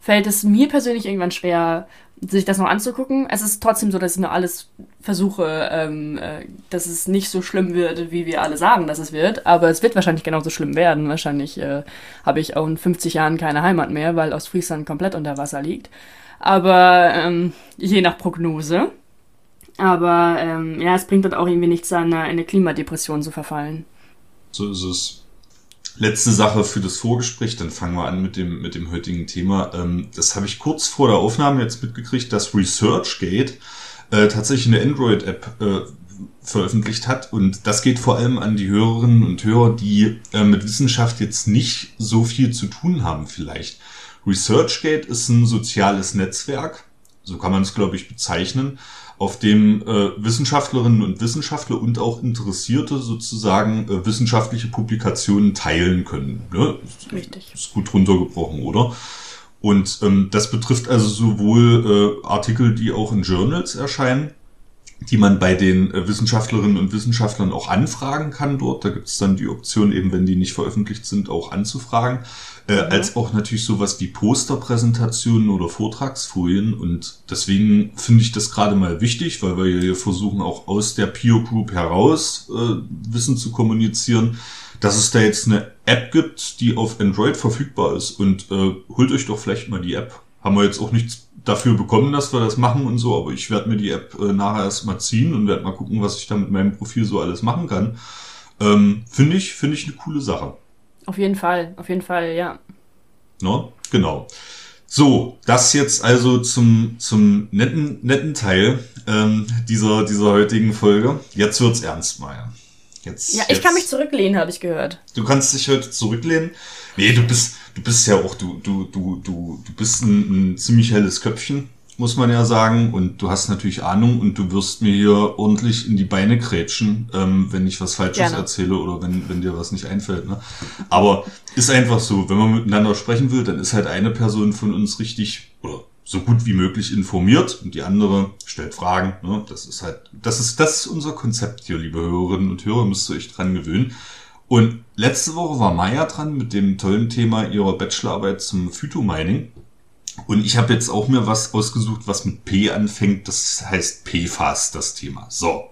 fällt es mir persönlich irgendwann schwer, sich das noch anzugucken. Es ist trotzdem so, dass ich nur alles versuche, ähm, äh, dass es nicht so schlimm wird, wie wir alle sagen, dass es wird. Aber es wird wahrscheinlich genauso schlimm werden. Wahrscheinlich äh, habe ich auch in 50 Jahren keine Heimat mehr, weil Ostfriesland komplett unter Wasser liegt. Aber ähm, je nach Prognose. Aber ähm, ja, es bringt dann auch irgendwie nichts an, in eine Klimadepression zu verfallen. So ist es. Letzte Sache für das Vorgespräch, dann fangen wir an mit dem, mit dem heutigen Thema. Ähm, das habe ich kurz vor der Aufnahme jetzt mitgekriegt, dass ResearchGate äh, tatsächlich eine Android-App äh, veröffentlicht hat. Und das geht vor allem an die Hörerinnen und Hörer, die äh, mit Wissenschaft jetzt nicht so viel zu tun haben vielleicht. ResearchGate ist ein soziales Netzwerk, so kann man es, glaube ich, bezeichnen, auf dem äh, Wissenschaftlerinnen und Wissenschaftler und auch Interessierte sozusagen äh, wissenschaftliche Publikationen teilen können. Ne? Richtig. Ist gut runtergebrochen, oder? Und ähm, das betrifft also sowohl äh, Artikel, die auch in Journals erscheinen, die man bei den äh, Wissenschaftlerinnen und Wissenschaftlern auch anfragen kann dort. Da gibt es dann die Option, eben wenn die nicht veröffentlicht sind, auch anzufragen. Äh, mhm. Als auch natürlich sowas wie Posterpräsentationen oder Vortragsfolien. Und deswegen finde ich das gerade mal wichtig, weil wir hier versuchen, auch aus der Peer Group heraus äh, Wissen zu kommunizieren dass es da jetzt eine App gibt, die auf Android verfügbar ist. Und äh, holt euch doch vielleicht mal die App. Haben wir jetzt auch nichts dafür bekommen, dass wir das machen und so, aber ich werde mir die App äh, nachher erstmal ziehen und werde mal gucken, was ich da mit meinem Profil so alles machen kann. Ähm, finde ich, finde ich eine coole Sache. Auf jeden Fall, auf jeden Fall, ja. No? Genau. So, das jetzt also zum, zum netten, netten Teil ähm, dieser, dieser heutigen Folge. Jetzt wird's ernst, Maya. Jetzt, ja, ich jetzt, kann mich zurücklehnen, habe ich gehört. Du kannst dich heute zurücklehnen. Nee, du bist, du bist ja auch, du, du, du, du, du bist ein, ein ziemlich helles Köpfchen, muss man ja sagen. Und du hast natürlich Ahnung und du wirst mir hier ordentlich in die Beine krätschen, ähm, wenn ich was Falsches Gerne. erzähle oder wenn, wenn dir was nicht einfällt. Ne? Aber ist einfach so, wenn man miteinander sprechen will, dann ist halt eine Person von uns richtig, oder so gut wie möglich informiert und die andere stellt Fragen. Ne? Das ist halt, das ist, das ist unser Konzept hier, liebe Hörerinnen und Hörer, müsst ihr euch dran gewöhnen. Und letzte Woche war Maya dran mit dem tollen Thema ihrer Bachelorarbeit zum Phytomining. Und ich habe jetzt auch mir was ausgesucht, was mit P anfängt. Das heißt PFAS, das Thema. So.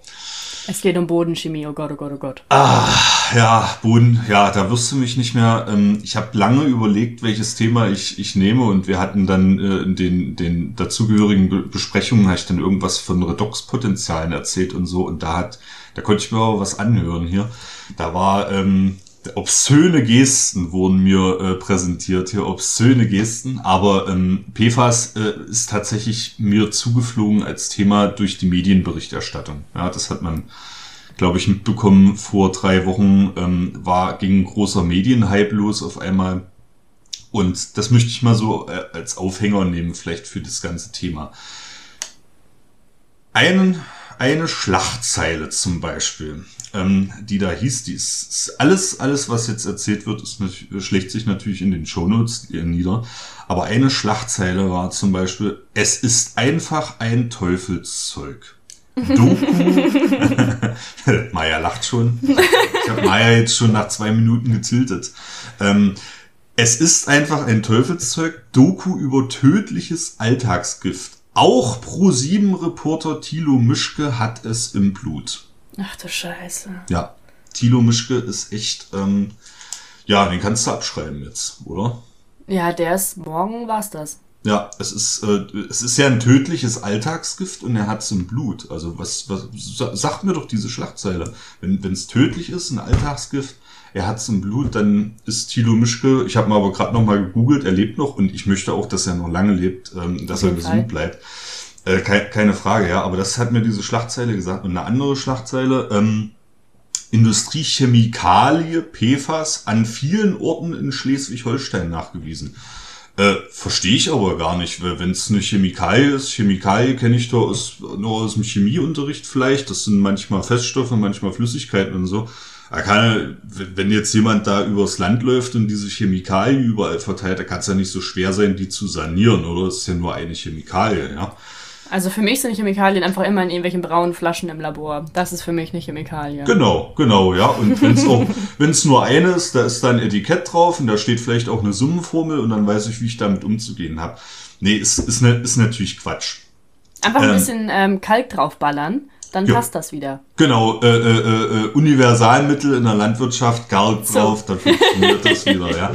Es geht um Bodenchemie, oh Gott, oh Gott, oh Gott. Ah, ja, Boden, ja, da wirst du mich nicht mehr. Ähm, ich habe lange überlegt, welches Thema ich, ich nehme und wir hatten dann äh, in den, den dazugehörigen Be Besprechungen, habe ich dann irgendwas von Redoxpotenzialen erzählt und so und da hat, da konnte ich mir aber was anhören hier. Da war ähm, obszöne Gesten wurden mir äh, präsentiert hier, obszöne Gesten, aber ähm, PFAS äh, ist tatsächlich mir zugeflogen als Thema durch die Medienberichterstattung. Ja, das hat man, glaube ich, mitbekommen. Vor drei Wochen ähm, war ging großer Medienhype los auf einmal. Und das möchte ich mal so äh, als Aufhänger nehmen, vielleicht für das ganze Thema. Einen, eine Schlachtzeile zum Beispiel ähm, die da hieß, die ist, alles, alles, was jetzt erzählt wird, ist, schlägt sich natürlich in den Shownotes nieder. Aber eine Schlachtzeile war zum Beispiel, es ist einfach ein Teufelszeug. Doku. Maya lacht schon. Ich habe Maya jetzt schon nach zwei Minuten getiltet. Ähm, es ist einfach ein Teufelszeug. Doku über tödliches Alltagsgift. Auch Pro7-Reporter Thilo Mischke hat es im Blut. Ach du Scheiße. Ja, Thilo Mischke ist echt, ähm, ja, den kannst du abschreiben jetzt, oder? Ja, der ist, morgen war's das. Ja, es ist, äh, es ist ja ein tödliches Alltagsgift und er hat's im Blut. Also was, was sagt mir doch diese Schlagzeile. Wenn es tödlich ist, ein Alltagsgift, er hat's im Blut, dann ist Thilo Mischke, ich habe mal aber gerade noch mal gegoogelt, er lebt noch und ich möchte auch, dass er noch lange lebt, ähm, dass er gesund Fall. bleibt. Äh, keine Frage, ja, aber das hat mir diese Schlagzeile gesagt. Und eine andere Schlagzeile, ähm, Industriechemikalie PFAS an vielen Orten in Schleswig-Holstein nachgewiesen. Äh, Verstehe ich aber gar nicht, wenn es eine Chemikalie ist. Chemikalie kenne ich doch aus, nur aus dem Chemieunterricht vielleicht. Das sind manchmal Feststoffe, manchmal Flüssigkeiten und so. Da kann, wenn jetzt jemand da übers Land läuft und diese Chemikalie überall verteilt, da kann es ja nicht so schwer sein, die zu sanieren, oder? Es ist ja nur eine Chemikalie, ja. Also für mich sind Chemikalien einfach immer in irgendwelchen braunen Flaschen im Labor. Das ist für mich eine Chemikalie. Genau, genau, ja. Und wenn es nur eine ist, da ist da ein Etikett drauf und da steht vielleicht auch eine Summenformel und dann weiß ich, wie ich damit umzugehen habe. Nee, ist, ist, ne, ist natürlich Quatsch. Einfach ein ähm, bisschen ähm, Kalk draufballern dann ja. passt das wieder. Genau, äh, äh, äh, Universalmittel in der Landwirtschaft, Garlic so. drauf, dann funktioniert das wieder, ja.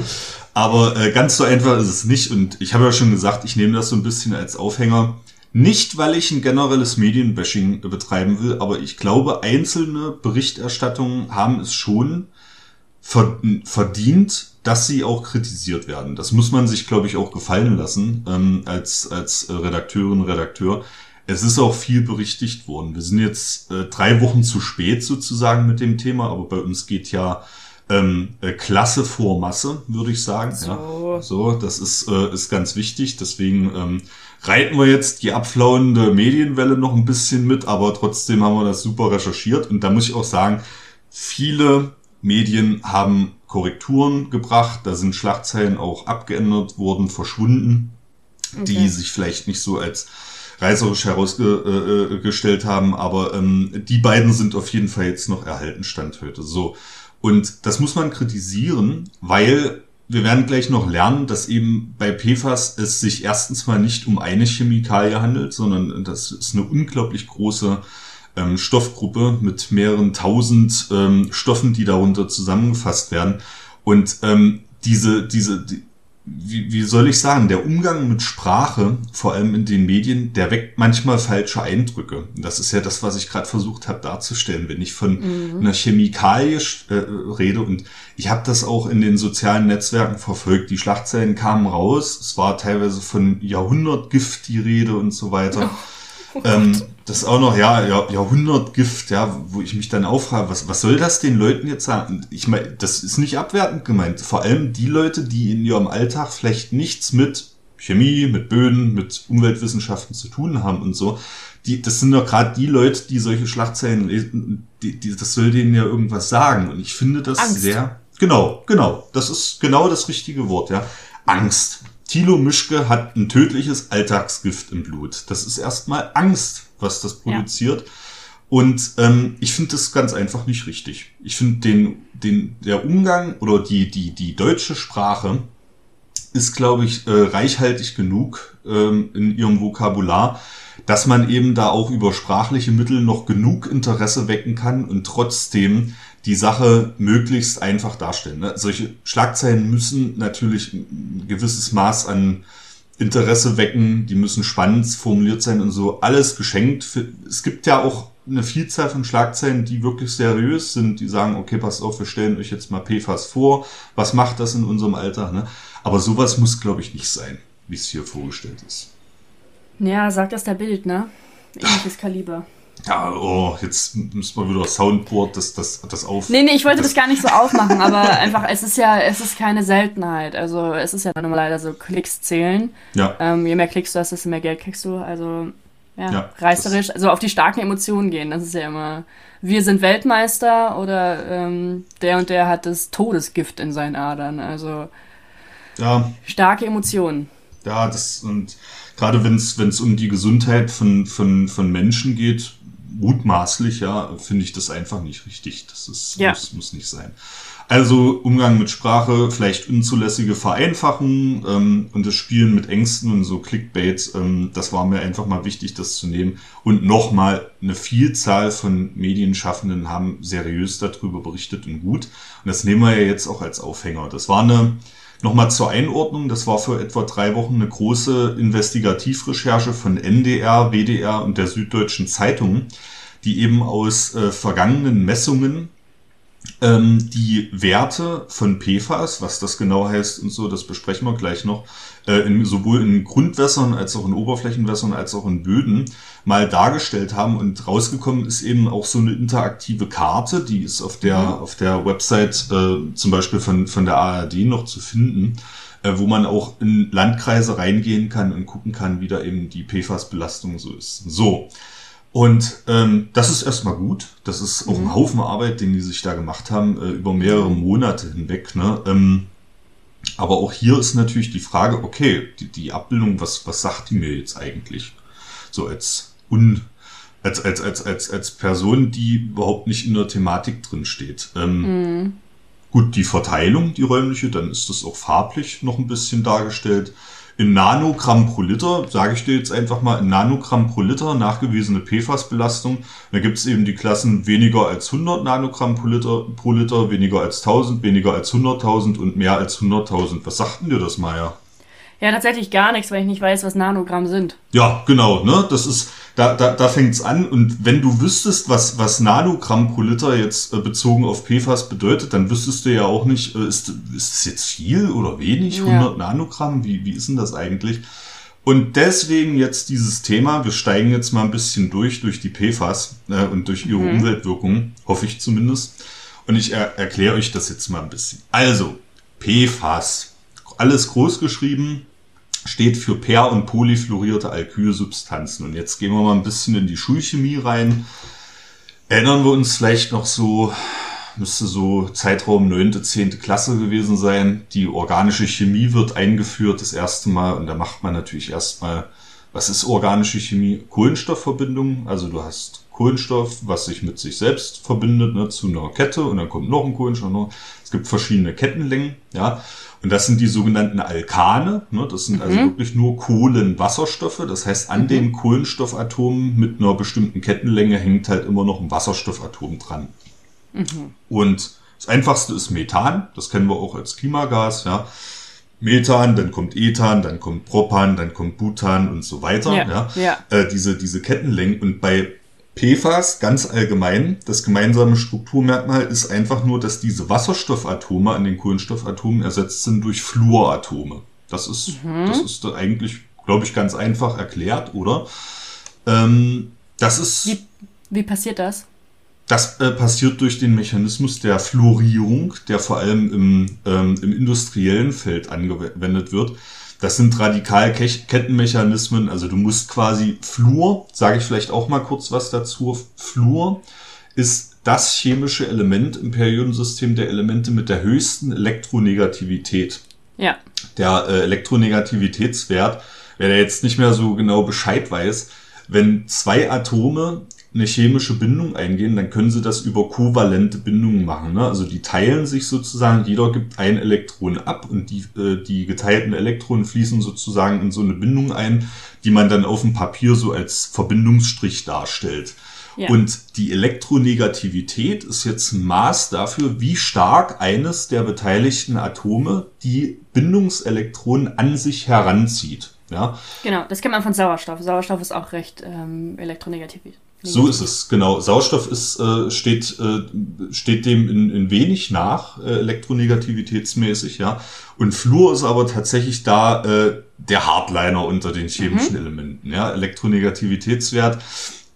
Aber äh, ganz so einfach ist es nicht. Und ich habe ja schon gesagt, ich nehme das so ein bisschen als Aufhänger. Nicht, weil ich ein generelles Medienbashing betreiben will, aber ich glaube, einzelne Berichterstattungen haben es schon verdient, dass sie auch kritisiert werden. Das muss man sich, glaube ich, auch gefallen lassen ähm, als, als Redakteurin, Redakteur. Es ist auch viel berichtigt worden. Wir sind jetzt äh, drei Wochen zu spät sozusagen mit dem Thema, aber bei uns geht ja ähm, äh, Klasse vor Masse, würde ich sagen. So. Ja, so das ist, äh, ist ganz wichtig. Deswegen ähm, reiten wir jetzt die abflauende Medienwelle noch ein bisschen mit, aber trotzdem haben wir das super recherchiert. Und da muss ich auch sagen, viele Medien haben Korrekturen gebracht. Da sind Schlagzeilen auch abgeändert worden, verschwunden, okay. die sich vielleicht nicht so als reißerisch herausgestellt äh, haben, aber ähm, die beiden sind auf jeden Fall jetzt noch erhalten Stand heute. So. Und das muss man kritisieren, weil wir werden gleich noch lernen, dass eben bei PFAS es sich erstens mal nicht um eine Chemikalie handelt, sondern das ist eine unglaublich große ähm, Stoffgruppe mit mehreren tausend ähm, Stoffen, die darunter zusammengefasst werden. Und ähm, diese, diese, die, wie, wie soll ich sagen, der Umgang mit Sprache, vor allem in den Medien, der weckt manchmal falsche Eindrücke. Das ist ja das, was ich gerade versucht habe darzustellen, wenn ich von mhm. einer Chemikalie äh, rede. Und ich habe das auch in den sozialen Netzwerken verfolgt. Die Schlagzeilen kamen raus. Es war teilweise von Jahrhundertgift die Rede und so weiter. Oh. Oh ähm, das ist auch noch, ja, ja, Jahrhundertgift, ja, wo ich mich dann auffrage, was, was soll das den Leuten jetzt sagen? Ich meine, das ist nicht abwertend gemeint. Vor allem die Leute, die in ihrem Alltag vielleicht nichts mit Chemie, mit Böden, mit Umweltwissenschaften zu tun haben und so. Die, das sind doch gerade die Leute, die solche Schlagzeilen lesen, die, die, das soll denen ja irgendwas sagen. Und ich finde das Angst. sehr. Genau, genau. Das ist genau das richtige Wort, ja. Angst. Thilo Mischke hat ein tödliches Alltagsgift im Blut. Das ist erstmal Angst, was das produziert. Ja. Und ähm, ich finde das ganz einfach nicht richtig. Ich finde den, den, der Umgang oder die, die, die deutsche Sprache ist, glaube ich, äh, reichhaltig genug ähm, in ihrem Vokabular, dass man eben da auch über sprachliche Mittel noch genug Interesse wecken kann und trotzdem die Sache möglichst einfach darstellen. Ne? Solche Schlagzeilen müssen natürlich ein gewisses Maß an Interesse wecken, die müssen spannend formuliert sein und so. Alles geschenkt. Es gibt ja auch eine Vielzahl von Schlagzeilen, die wirklich seriös sind, die sagen, okay, passt auf, wir stellen euch jetzt mal PFAS vor. Was macht das in unserem Alltag? Ne? Aber sowas muss, glaube ich, nicht sein, wie es hier vorgestellt ist. Ja, sagt das der Bild, ne? Ähnliches Kaliber. Ja, oh, jetzt müssen wir wieder Soundboard das, das, das auf. Nee, nee, ich wollte das, das gar nicht so aufmachen, aber einfach, es ist ja, es ist keine Seltenheit. Also es ist ja normalerweise so Klicks zählen. Ja. Ähm, je mehr Klicks du hast, desto mehr Geld kriegst du. Also ja, ja reißerisch, also auf die starken Emotionen gehen. Das ist ja immer, wir sind Weltmeister oder ähm, der und der hat das Todesgift in seinen Adern. Also ja. starke Emotionen. Ja, das und gerade wenn es um die Gesundheit von, von, von Menschen geht, mutmaßlich, ja, finde ich das einfach nicht richtig. Das ist, ja. muss, muss nicht sein. Also Umgang mit Sprache, vielleicht unzulässige Vereinfachungen ähm, und das Spielen mit Ängsten und so Clickbait, ähm, das war mir einfach mal wichtig, das zu nehmen. Und nochmal, eine Vielzahl von Medienschaffenden haben seriös darüber berichtet und gut. Und das nehmen wir ja jetzt auch als Aufhänger. Das war eine, nochmal zur Einordnung, das war für etwa drei Wochen eine große Investigativrecherche von NDR, WDR und der Süddeutschen Zeitung, die eben aus äh, vergangenen Messungen ähm, die Werte von PFAS, was das genau heißt und so, das besprechen wir gleich noch, äh, in, sowohl in Grundwässern als auch in Oberflächenwässern als auch in Böden mal dargestellt haben und rausgekommen ist eben auch so eine interaktive Karte, die ist auf der mhm. auf der Website äh, zum Beispiel von von der ARD noch zu finden, äh, wo man auch in Landkreise reingehen kann und gucken kann, wie da eben die PFAS-Belastung so ist. So. Und ähm, das ist erstmal gut. Das ist auch ein mhm. Haufen Arbeit, den die sich da gemacht haben, äh, über mehrere Monate hinweg. Ne? Ähm, aber auch hier ist natürlich die Frage, okay, die, die Abbildung, was, was sagt die mir jetzt eigentlich? So als un, als, als, als, als, als Person, die überhaupt nicht in der Thematik drin steht. Ähm, mhm. Gut, die Verteilung, die räumliche, dann ist das auch farblich noch ein bisschen dargestellt. In Nanogramm pro Liter, sage ich dir jetzt einfach mal, in Nanogramm pro Liter nachgewiesene PFAS-Belastung. Da gibt es eben die Klassen weniger als 100 Nanogramm pro Liter, pro Liter, weniger als 1000, weniger als 100.000 und mehr als 100.000. Was sagten dir das, Maya? Ja, tatsächlich gar nichts, weil ich nicht weiß, was Nanogramm sind. Ja, genau, ne? Das ist, da, da, da fängt's an. Und wenn du wüsstest, was, was Nanogramm pro Liter jetzt äh, bezogen auf PFAS bedeutet, dann wüsstest du ja auch nicht, äh, ist, ist es jetzt viel oder wenig? 100 ja. Nanogramm? Wie, wie ist denn das eigentlich? Und deswegen jetzt dieses Thema. Wir steigen jetzt mal ein bisschen durch, durch die PFAS äh, und durch ihre mhm. Umweltwirkungen, hoffe ich zumindest. Und ich er erkläre euch das jetzt mal ein bisschen. Also, PFAS alles groß geschrieben, steht für per- und polyfluorierte Alkylsubstanzen. Und jetzt gehen wir mal ein bisschen in die Schulchemie rein. Erinnern wir uns vielleicht noch so, müsste so Zeitraum 9., 10. Klasse gewesen sein. Die organische Chemie wird eingeführt das erste Mal und da macht man natürlich erstmal, was ist organische Chemie? Kohlenstoffverbindung. Also du hast Kohlenstoff, was sich mit sich selbst verbindet, ne, zu einer Kette und dann kommt noch ein Kohlenstoff. Noch. Es gibt verschiedene Kettenlängen, ja. Und das sind die sogenannten Alkane. Ne? Das sind also mhm. also wirklich nur Kohlenwasserstoffe. Das heißt, an mhm. den Kohlenstoffatomen mit einer bestimmten Kettenlänge hängt halt immer noch ein Wasserstoffatom dran. Mhm. Und das einfachste ist Methan. Das kennen wir auch als Klimagas. Ja. Methan, dann kommt Ethan, dann kommt Propan, dann kommt Butan und so weiter. Ja, ja. ja. Äh, diese, diese Kettenlängen. Und bei PFAS ganz allgemein, das gemeinsame Strukturmerkmal ist einfach nur, dass diese Wasserstoffatome an den Kohlenstoffatomen ersetzt sind durch Fluoratome. Das ist, mhm. das ist eigentlich, glaube ich, ganz einfach erklärt, oder? Ähm, das ist. Wie, wie passiert das? Das äh, passiert durch den Mechanismus der Fluorierung, der vor allem im, ähm, im industriellen Feld angewendet wird. Das sind Radikalkettenmechanismen. Also du musst quasi Fluor, sage ich vielleicht auch mal kurz was dazu. Fluor ist das chemische Element im Periodensystem der Elemente mit der höchsten Elektronegativität. Ja. Der äh, Elektronegativitätswert, wer da jetzt nicht mehr so genau Bescheid weiß, wenn zwei Atome eine chemische Bindung eingehen, dann können sie das über kovalente Bindungen machen. Ne? Also die teilen sich sozusagen, jeder gibt ein Elektron ab und die, äh, die geteilten Elektronen fließen sozusagen in so eine Bindung ein, die man dann auf dem Papier so als Verbindungsstrich darstellt. Ja. Und die Elektronegativität ist jetzt ein Maß dafür, wie stark eines der beteiligten Atome die Bindungselektronen an sich heranzieht. Ja? Genau, das kennt man von Sauerstoff. Sauerstoff ist auch recht ähm, elektronegativ. So ist es, genau. Sauerstoff ist, äh, steht, äh, steht dem in, in wenig nach, äh, elektronegativitätsmäßig, ja. Und Fluor ist aber tatsächlich da äh, der Hardliner unter den chemischen mhm. Elementen, ja, Elektronegativitätswert.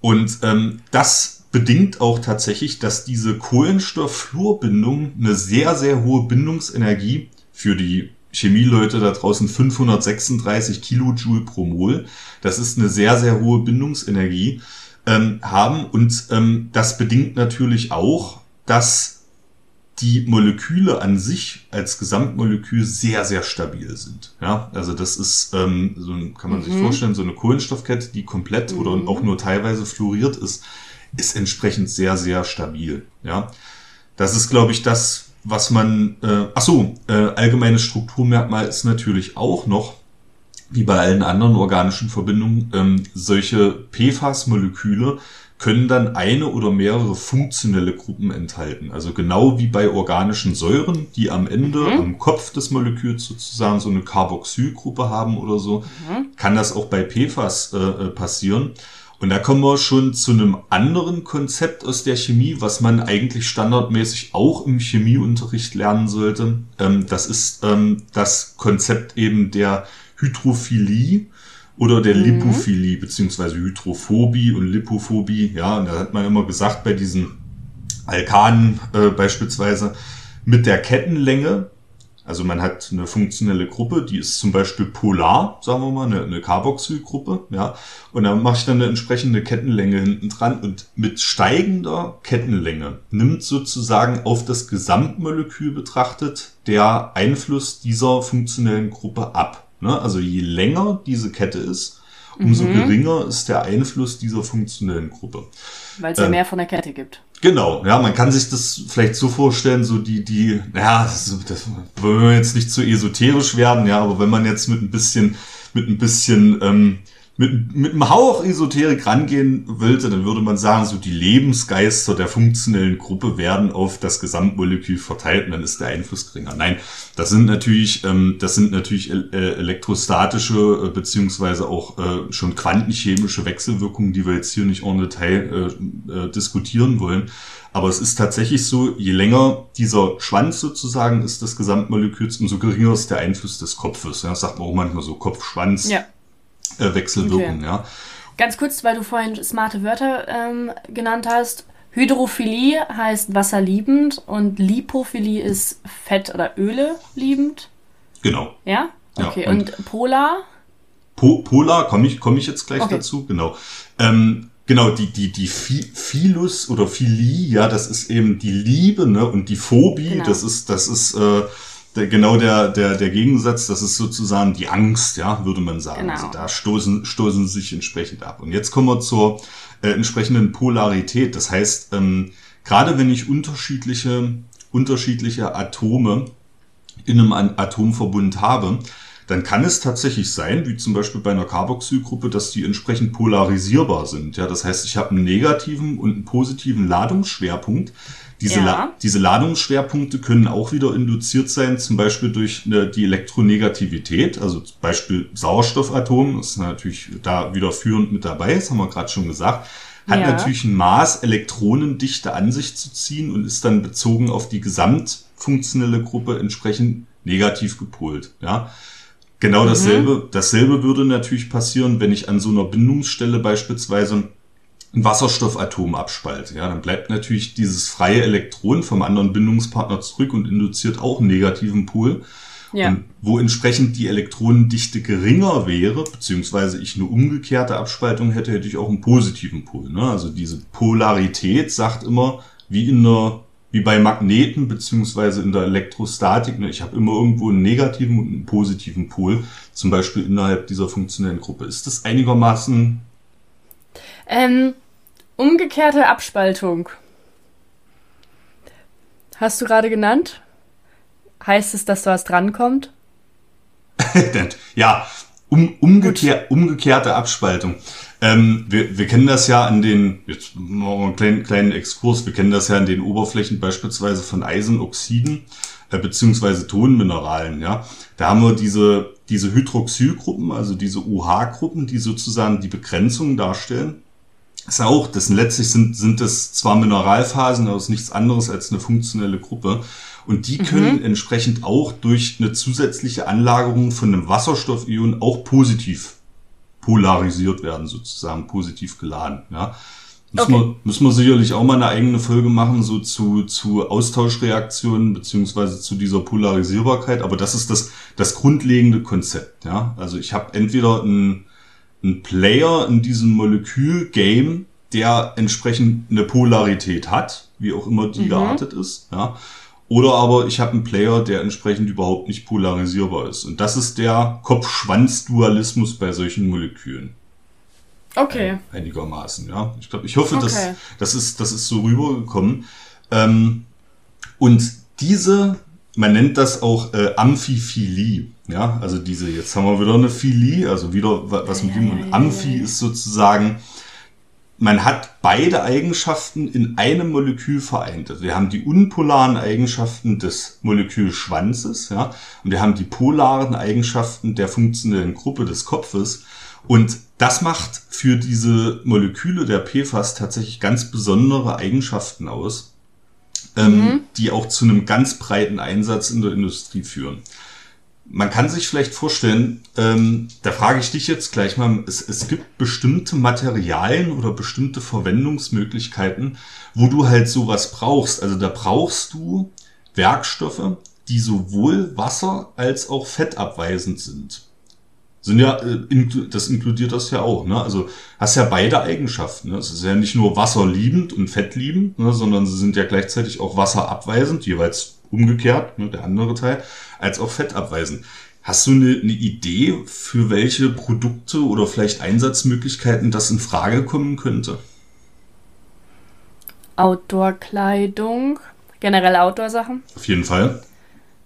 Und ähm, das bedingt auch tatsächlich, dass diese Kohlenstoff-Fluorbindung eine sehr, sehr hohe Bindungsenergie für die Chemieleute da draußen 536 Kilojoule pro Mol. Das ist eine sehr, sehr hohe Bindungsenergie ähm, haben. Und ähm, das bedingt natürlich auch, dass die Moleküle an sich als Gesamtmolekül sehr, sehr stabil sind. Ja, also das ist, ähm, so kann man mhm. sich vorstellen, so eine Kohlenstoffkette, die komplett mhm. oder auch nur teilweise fluoriert ist, ist entsprechend sehr, sehr stabil. Ja, das ist, glaube ich, das, was man, äh, ach so, äh, allgemeines Strukturmerkmal ist natürlich auch noch, wie bei allen anderen organischen Verbindungen, ähm, solche PFAS-Moleküle können dann eine oder mehrere funktionelle Gruppen enthalten. Also genau wie bei organischen Säuren, die am Ende, mhm. am Kopf des Moleküls sozusagen so eine Carboxylgruppe haben oder so, mhm. kann das auch bei PFAS äh, äh, passieren. Und da kommen wir schon zu einem anderen Konzept aus der Chemie, was man eigentlich standardmäßig auch im Chemieunterricht lernen sollte. Ähm, das ist ähm, das Konzept eben der Hydrophilie oder der mhm. Lipophilie, beziehungsweise Hydrophobie und Lipophobie. Ja, und da hat man immer gesagt, bei diesen Alkanen äh, beispielsweise, mit der Kettenlänge, also man hat eine funktionelle Gruppe, die ist zum Beispiel polar, sagen wir mal, eine, eine Carboxylgruppe, ja, und dann mache ich dann eine entsprechende Kettenlänge hinten dran und mit steigender Kettenlänge nimmt sozusagen auf das Gesamtmolekül betrachtet der Einfluss dieser funktionellen Gruppe ab. Ne? Also je länger diese Kette ist, umso mhm. geringer ist der Einfluss dieser funktionellen Gruppe. Weil es ja ähm, mehr von der Kette gibt. Genau, ja, man kann sich das vielleicht so vorstellen, so die, die, ja, das, das wollen wir jetzt nicht zu esoterisch werden, ja, aber wenn man jetzt mit ein bisschen, mit ein bisschen ähm, mit, mit einem Hauch Esoterik rangehen wollte, dann würde man sagen, so die Lebensgeister der funktionellen Gruppe werden auf das Gesamtmolekül verteilt und dann ist der Einfluss geringer. Nein, das sind natürlich, ähm, das sind natürlich äh, elektrostatische äh, beziehungsweise auch äh, schon quantenchemische Wechselwirkungen, die wir jetzt hier nicht en Detail äh, äh, diskutieren wollen. Aber es ist tatsächlich so, je länger dieser Schwanz sozusagen ist des Gesamtmoleküls, umso geringer ist der Einfluss des Kopfes. Ja, das sagt man auch manchmal so Kopf-Schwanz. Ja äh, Wechselwirkung, okay. ja. Ganz kurz, weil du vorhin smarte Wörter ähm, genannt hast. Hydrophilie heißt wasserliebend und Lipophilie ist Fett- oder Öle liebend. Genau. Ja? Okay. Ja, und, und, Polar? Po Polar, komme ich, komm ich jetzt gleich okay. dazu, genau. Ähm, genau, die, die, die Philus oder Philie, ja, das ist eben die Liebe, ne? Und die Phobie, genau. das ist, das ist äh, der, genau der, der, der Gegensatz, das ist sozusagen die Angst, ja, würde man sagen. Genau. Also da stoßen, stoßen sie sich entsprechend ab. Und jetzt kommen wir zur äh, entsprechenden Polarität. Das heißt, ähm, gerade wenn ich unterschiedliche, unterschiedliche Atome in einem Atomverbund habe, dann kann es tatsächlich sein, wie zum Beispiel bei einer Carboxylgruppe, dass die entsprechend polarisierbar sind. Ja, das heißt, ich habe einen negativen und einen positiven Ladungsschwerpunkt. Diese, ja. La diese Ladungsschwerpunkte können auch wieder induziert sein, zum Beispiel durch eine, die Elektronegativität, also zum Beispiel Sauerstoffatom, ist natürlich da wieder führend mit dabei, das haben wir gerade schon gesagt, hat ja. natürlich ein Maß, Elektronendichte an sich zu ziehen und ist dann bezogen auf die gesamtfunktionelle Gruppe entsprechend negativ gepolt. Ja. Genau mhm. dasselbe, dasselbe würde natürlich passieren, wenn ich an so einer Bindungsstelle beispielsweise ein Wasserstoffatom abspaltet. Ja, dann bleibt natürlich dieses freie Elektron vom anderen Bindungspartner zurück und induziert auch einen negativen Pol. Ja. Und wo entsprechend die Elektronendichte geringer wäre, beziehungsweise ich eine umgekehrte Abspaltung hätte, hätte ich auch einen positiven Pol. Ne? Also diese Polarität sagt immer, wie in einer, wie bei Magneten, beziehungsweise in der Elektrostatik, ne? ich habe immer irgendwo einen negativen und einen positiven Pol, zum Beispiel innerhalb dieser funktionellen Gruppe. Ist das einigermaßen ähm, umgekehrte Abspaltung. Hast du gerade genannt? Heißt es, dass da was drankommt? ja, um, umgekehr, umgekehrte Abspaltung. Ähm, wir, wir kennen das ja an den, jetzt machen wir einen kleinen, kleinen Exkurs, wir kennen das ja an den Oberflächen beispielsweise von Eisenoxiden äh, beziehungsweise Tonmineralen. Ja, Da haben wir diese, diese Hydroxylgruppen, also diese OH-Gruppen, die sozusagen die Begrenzung darstellen ist auch, das letztlich sind, sind das zwar Mineralphasen, aber es ist nichts anderes als eine funktionelle Gruppe. Und die können mhm. entsprechend auch durch eine zusätzliche Anlagerung von einem Wasserstoffion auch positiv polarisiert werden, sozusagen positiv geladen. Ja. Müssen, okay. wir, müssen wir sicherlich auch mal eine eigene Folge machen, so zu, zu Austauschreaktionen beziehungsweise zu dieser Polarisierbarkeit. Aber das ist das, das grundlegende Konzept. Ja. Also ich habe entweder ein ein Player in diesem Molekül-Game, der entsprechend eine Polarität hat, wie auch immer die mhm. geartet ist, ja. Oder aber ich habe einen Player, der entsprechend überhaupt nicht polarisierbar ist. Und das ist der Kopf-Schwanz-Dualismus bei solchen Molekülen. Okay. einigermaßen, ja. Ich glaube, ich hoffe, okay. dass das ist, das ist so rübergekommen. Ähm, und diese man nennt das auch äh, Amphiphilie. Ja, also diese, jetzt haben wir wieder eine Philie, also wieder was mit dem. Und Amphi ist sozusagen, man hat beide Eigenschaften in einem Molekül vereint. Also wir haben die unpolaren Eigenschaften des Molekülschwanzes, ja, und wir haben die polaren Eigenschaften der funktionellen Gruppe des Kopfes. Und das macht für diese Moleküle der PFAS tatsächlich ganz besondere Eigenschaften aus ähm, mhm. die auch zu einem ganz breiten Einsatz in der Industrie führen. Man kann sich vielleicht vorstellen, ähm, da frage ich dich jetzt gleich mal, es, es gibt bestimmte Materialien oder bestimmte Verwendungsmöglichkeiten, wo du halt sowas brauchst. Also da brauchst du Werkstoffe, die sowohl wasser- als auch fettabweisend sind. Sind ja, äh, das inkludiert das ja auch, ne? Also hast ja beide Eigenschaften. Ne? Es ist ja nicht nur wasserliebend und fettliebend, ne? sondern sie sind ja gleichzeitig auch wasserabweisend, jeweils umgekehrt, ne? der andere Teil, als auch fettabweisend. Hast du eine, eine Idee, für welche Produkte oder vielleicht Einsatzmöglichkeiten das in Frage kommen könnte? Outdoor-Kleidung, generell Outdoor-Sachen. Auf jeden Fall.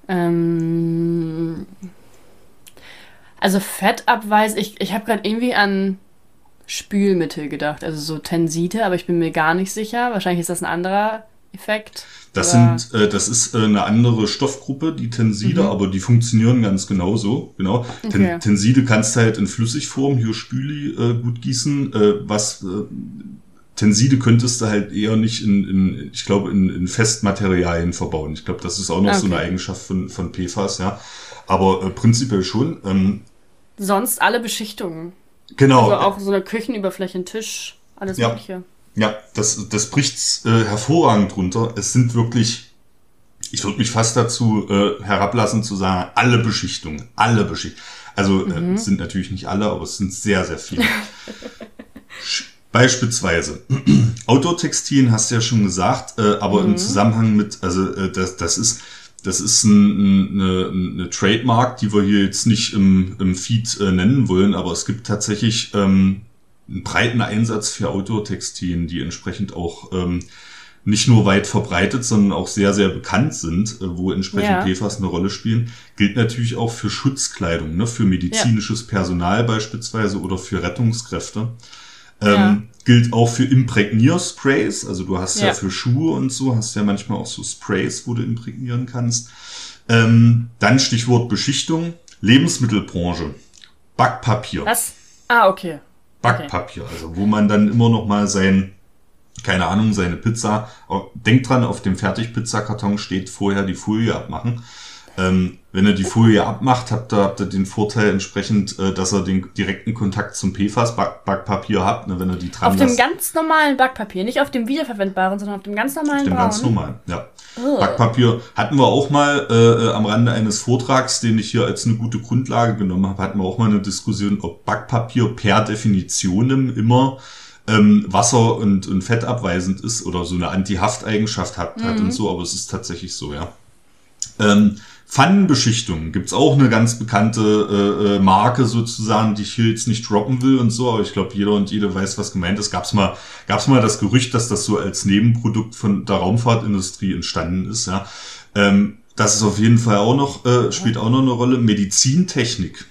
Ähm, also Fettabweis, ich, ich habe gerade irgendwie an Spülmittel gedacht, also so Tensite, aber ich bin mir gar nicht sicher. Wahrscheinlich ist das ein anderer Effekt. Das oder? sind, äh, das ist äh, eine andere Stoffgruppe, die Tenside, mhm. aber die funktionieren ganz genauso. Genau. Okay. Tenside kannst du halt in Flüssigform, hier Spüli, äh, gut gießen. Äh, was äh, Tenside könntest du halt eher nicht in, in ich glaube, in, in Festmaterialien verbauen. Ich glaube, das ist auch noch okay. so eine Eigenschaft von, von PFAS, ja. Aber äh, prinzipiell schon. Ähm, Sonst alle Beschichtungen. Genau. Also auch so eine Küchenüberfläche, ein Tisch, alles ja. Mögliche. Ja, das, das bricht äh, hervorragend runter. Es sind wirklich, ich würde mich fast dazu äh, herablassen zu sagen, alle Beschichtungen, alle Beschichtungen. Also äh, mhm. äh, sind natürlich nicht alle, aber es sind sehr, sehr viele. Beispielsweise Outdoor-Textilien hast du ja schon gesagt, äh, aber mhm. im Zusammenhang mit, also äh, das, das ist das ist ein, eine, eine Trademark, die wir hier jetzt nicht im, im Feed äh, nennen wollen, aber es gibt tatsächlich ähm, einen breiten Einsatz für Outdoor-Textilien, die entsprechend auch ähm, nicht nur weit verbreitet, sondern auch sehr, sehr bekannt sind, äh, wo entsprechend ja. PFAS eine Rolle spielen. Gilt natürlich auch für Schutzkleidung, ne, für medizinisches ja. Personal beispielsweise oder für Rettungskräfte. Ähm, ja. Gilt auch für Imprägniersprays. Also du hast ja. für Schuhe und so, hast ja manchmal auch so Sprays, wo du imprägnieren kannst. Ähm, dann Stichwort Beschichtung. Lebensmittelbranche. Backpapier. Was? Ah, okay. Backpapier, okay. also wo man dann immer noch mal sein, keine Ahnung, seine Pizza, denkt dran, auf dem Fertigpizzakarton steht vorher die Folie abmachen. Ähm, wenn er die Folie abmacht, habt ihr, habt ihr den Vorteil entsprechend, äh, dass er den direkten Kontakt zum PFAS-Backpapier habt, ne, wenn er die dran Auf dem ganz normalen Backpapier, nicht auf dem wiederverwendbaren, sondern auf dem ganz normalen Auf dem Braun. ganz normalen, ja. Oh. Backpapier hatten wir auch mal äh, äh, am Rande eines Vortrags, den ich hier als eine gute Grundlage genommen habe, hatten wir auch mal eine Diskussion, ob Backpapier per Definition immer ähm, wasser- und, und fettabweisend ist oder so eine Anti-Haft-Eigenschaft hat, mhm. hat und so, aber es ist tatsächlich so, ja. Ähm, Pfannenbeschichtung gibt's auch eine ganz bekannte äh, äh, Marke sozusagen, die ich hier jetzt nicht droppen will und so, aber ich glaube, jeder und jede weiß, was gemeint ist. Gab's mal, gab's mal das Gerücht, dass das so als Nebenprodukt von der Raumfahrtindustrie entstanden ist, ja. Ähm, das ist auf jeden Fall auch noch, äh, spielt auch noch eine Rolle. Medizintechnik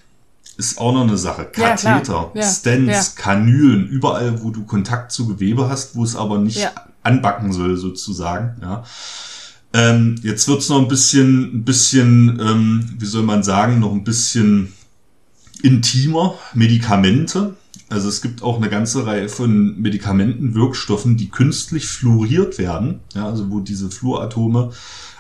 ist auch noch eine Sache. Katheter, ja, ja, Stents, ja. Kanülen, überall, wo du Kontakt zu Gewebe hast, wo es aber nicht anbacken soll, sozusagen, ja. Ähm, jetzt wird's noch ein bisschen, ein bisschen, ähm, wie soll man sagen, noch ein bisschen intimer. Medikamente. Also es gibt auch eine ganze Reihe von Medikamenten, Wirkstoffen, die künstlich fluoriert werden. Ja, also wo diese Fluoratome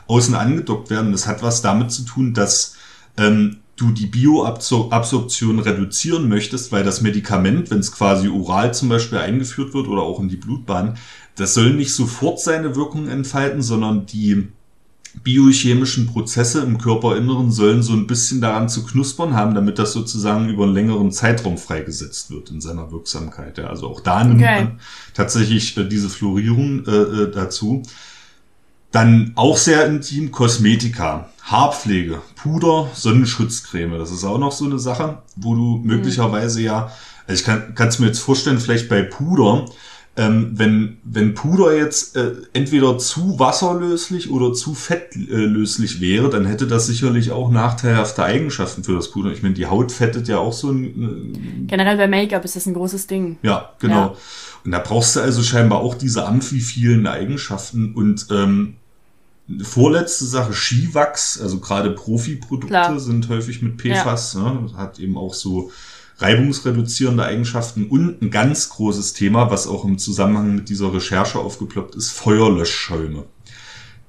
außen angedockt werden. Das hat was damit zu tun, dass ähm, du die Bioabsorption reduzieren möchtest, weil das Medikament, wenn es quasi oral zum Beispiel eingeführt wird oder auch in die Blutbahn, das soll nicht sofort seine Wirkung entfalten, sondern die biochemischen Prozesse im Körperinneren sollen so ein bisschen daran zu knuspern haben, damit das sozusagen über einen längeren Zeitraum freigesetzt wird in seiner Wirksamkeit. Ja, also auch da nimmt okay. man tatsächlich äh, diese Fluorierung äh, äh, dazu. Dann auch sehr intim Kosmetika, Haarpflege, Puder, Sonnenschutzcreme. Das ist auch noch so eine Sache, wo du mhm. möglicherweise ja, also ich kann es mir jetzt vorstellen, vielleicht bei Puder, ähm, wenn, wenn Puder jetzt äh, entweder zu wasserlöslich oder zu fettlöslich wäre, dann hätte das sicherlich auch nachteilhafte Eigenschaften für das Puder. Ich meine, die Haut fettet ja auch so ein. Äh, Generell bei Make-up ist das ein großes Ding. Ja, genau. Ja. Und da brauchst du also scheinbar auch diese amphiphilen Eigenschaften und ähm, Vorletzte Sache, Skiwachs, also gerade Profi-Produkte sind häufig mit PFAS, ja. ne? hat eben auch so reibungsreduzierende Eigenschaften und ein ganz großes Thema, was auch im Zusammenhang mit dieser Recherche aufgeploppt ist, Feuerlöschschäume.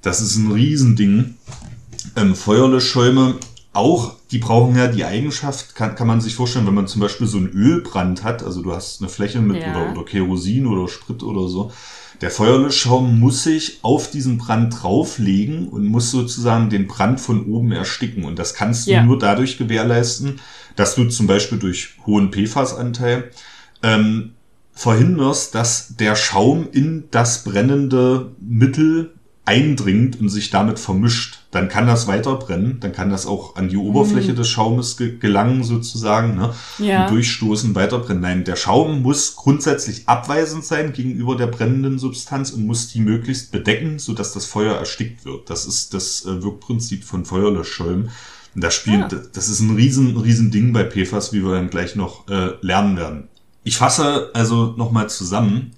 Das ist ein Riesending. Ähm, Feuerlöschschäume auch, die brauchen ja die Eigenschaft, kann, kann man sich vorstellen, wenn man zum Beispiel so einen Ölbrand hat, also du hast eine Fläche mit ja. oder, oder Kerosin oder Sprit oder so, der Feuerlöschschaum muss sich auf diesen Brand drauflegen und muss sozusagen den Brand von oben ersticken. Und das kannst du ja. nur dadurch gewährleisten, dass du zum Beispiel durch hohen PFAS-Anteil ähm, verhinderst, dass der Schaum in das brennende Mittel eindringt und sich damit vermischt. dann kann das weiter brennen, dann kann das auch an die Oberfläche mhm. des Schaumes ge gelangen sozusagen, ne? Ja. Und durchstoßen, weiter brennen. Nein, der Schaum muss grundsätzlich abweisend sein gegenüber der brennenden Substanz und muss die möglichst bedecken, sodass das Feuer erstickt wird. Das ist das äh, Wirkprinzip von Feuerlöschschäumen. Und das spielt, ja. das ist ein riesen, riesen Ding bei PFAS, wie wir dann gleich noch äh, lernen werden. Ich fasse also nochmal zusammen.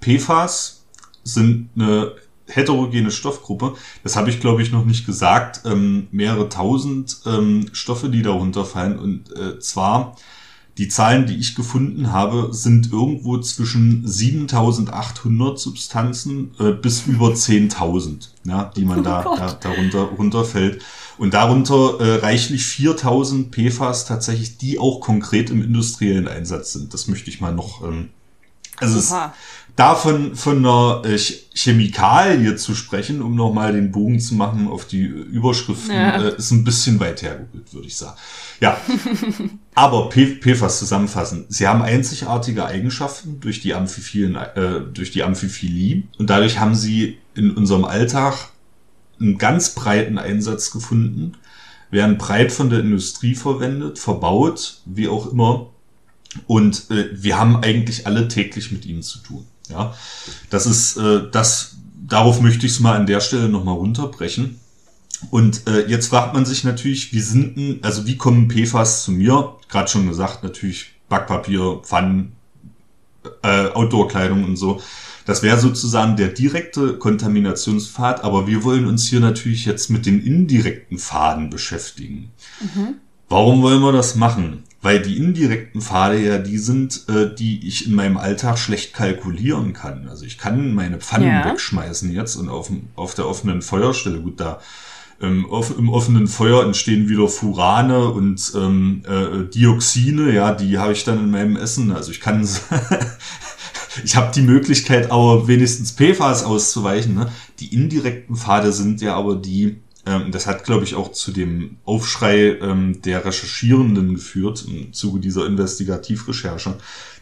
PFAS sind eine heterogene Stoffgruppe. Das habe ich, glaube ich, noch nicht gesagt. Ähm, mehrere tausend ähm, Stoffe, die darunter fallen. Und äh, zwar die Zahlen, die ich gefunden habe, sind irgendwo zwischen 7800 Substanzen äh, bis über 10.000, ja, die man oh da, da darunter runterfällt. Und darunter äh, reichlich 4000 PFAS tatsächlich, die auch konkret im industriellen Einsatz sind. Das möchte ich mal noch. Ähm, also es, davon von einer äh, Chemikalie zu sprechen, um nochmal den Bogen zu machen auf die Überschriften, ja. äh, ist ein bisschen weit hergeholt, würde ich sagen. Ja, aber PFAS zusammenfassen. Sie haben einzigartige Eigenschaften durch die, Amphiphilen, äh, durch die Amphiphilie und dadurch haben sie in unserem Alltag einen ganz breiten Einsatz gefunden, werden breit von der Industrie verwendet, verbaut, wie auch immer. Und äh, wir haben eigentlich alle täglich mit ihnen zu tun. Ja, das ist äh, das. Darauf möchte ich es mal an der Stelle nochmal runterbrechen. Und äh, jetzt fragt man sich natürlich, wie sind denn, also wie kommen PFAS zu mir? Gerade schon gesagt, natürlich Backpapier, Pfannen, äh, Outdoor-Kleidung und so. Das wäre sozusagen der direkte Kontaminationspfad, aber wir wollen uns hier natürlich jetzt mit den indirekten Pfaden beschäftigen. Mhm. Warum wollen wir das machen? Weil die indirekten Pfade ja die sind, äh, die ich in meinem Alltag schlecht kalkulieren kann. Also ich kann meine Pfannen ja. wegschmeißen jetzt und auf, auf der offenen Feuerstelle, gut, da ähm, auf, im offenen Feuer entstehen wieder Furane und ähm, äh, Dioxine, ja, die habe ich dann in meinem Essen. Also ich kann ich habe die Möglichkeit, aber wenigstens PFAS auszuweichen. Ne? Die indirekten Pfade sind ja aber die, ähm, das hat, glaube ich, auch zu dem Aufschrei ähm, der Recherchierenden geführt im Zuge dieser Investigativrecherche.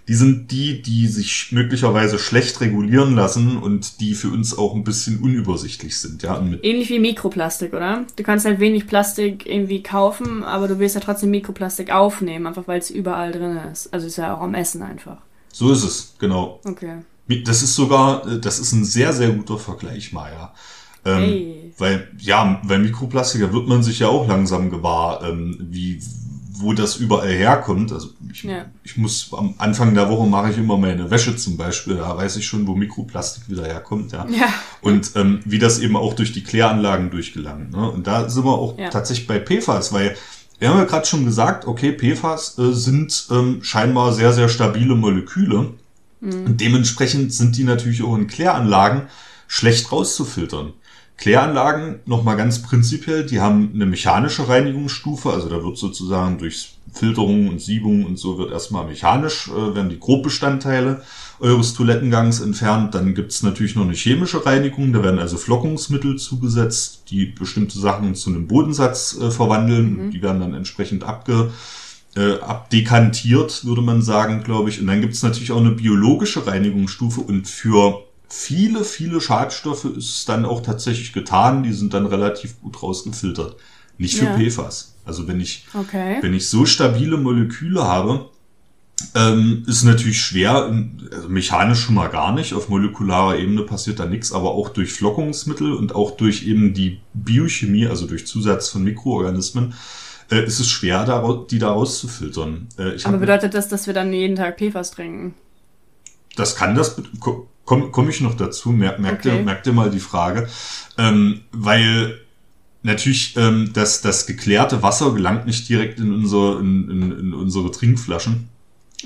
Die sind die, die sich möglicherweise schlecht regulieren lassen und die für uns auch ein bisschen unübersichtlich sind. Ja, Ähnlich wie Mikroplastik, oder? Du kannst halt wenig Plastik irgendwie kaufen, aber du willst ja trotzdem Mikroplastik aufnehmen, einfach weil es überall drin ist. Also ist ja auch am Essen einfach. So ist es, genau. Okay. Das ist sogar, äh, das ist ein sehr, sehr guter Vergleich, Maya. Ähm, hey. Weil, ja, weil Mikroplastiker wird man sich ja auch langsam gewahr, ähm, wie, wo das überall herkommt. Also ich, ja. ich muss am Anfang der Woche mache ich immer meine Wäsche zum Beispiel, da weiß ich schon, wo Mikroplastik wieder herkommt, ja. ja. Und ähm, wie das eben auch durch die Kläranlagen durchgelangt. Ne? Und da sind wir auch ja. tatsächlich bei PFAS, weil wir haben ja gerade schon gesagt, okay, PFAS äh, sind ähm, scheinbar sehr, sehr stabile Moleküle. Mhm. Und dementsprechend sind die natürlich auch in Kläranlagen schlecht rauszufiltern. Kläranlagen, nochmal ganz prinzipiell, die haben eine mechanische Reinigungsstufe, also da wird sozusagen durch Filterung und Siebung und so wird erstmal mechanisch, äh, werden die Grobbestandteile eures Toilettengangs entfernt. Dann gibt's natürlich noch eine chemische Reinigung, da werden also Flockungsmittel zugesetzt, die bestimmte Sachen zu einem Bodensatz äh, verwandeln. Mhm. Die werden dann entsprechend abge, äh, abdekantiert, würde man sagen, glaube ich. Und dann gibt's natürlich auch eine biologische Reinigungsstufe und für viele, viele Schadstoffe ist es dann auch tatsächlich getan. Die sind dann relativ gut rausgefiltert. Nicht für ja. PFAS. Also wenn ich, okay. wenn ich so stabile Moleküle habe, ähm, ist natürlich schwer, also mechanisch schon mal gar nicht. Auf molekularer Ebene passiert da nichts, aber auch durch Flockungsmittel und auch durch eben die Biochemie, also durch Zusatz von Mikroorganismen, äh, ist es schwer, die da rauszufiltern. Äh, aber bedeutet das, dass wir dann jeden Tag PFAS trinken? Das kann das, komme komm ich noch dazu, merkt merk okay. dir, merk dir mal die Frage. Ähm, weil natürlich ähm, das, das geklärte Wasser gelangt nicht direkt in, unser, in, in, in unsere Trinkflaschen.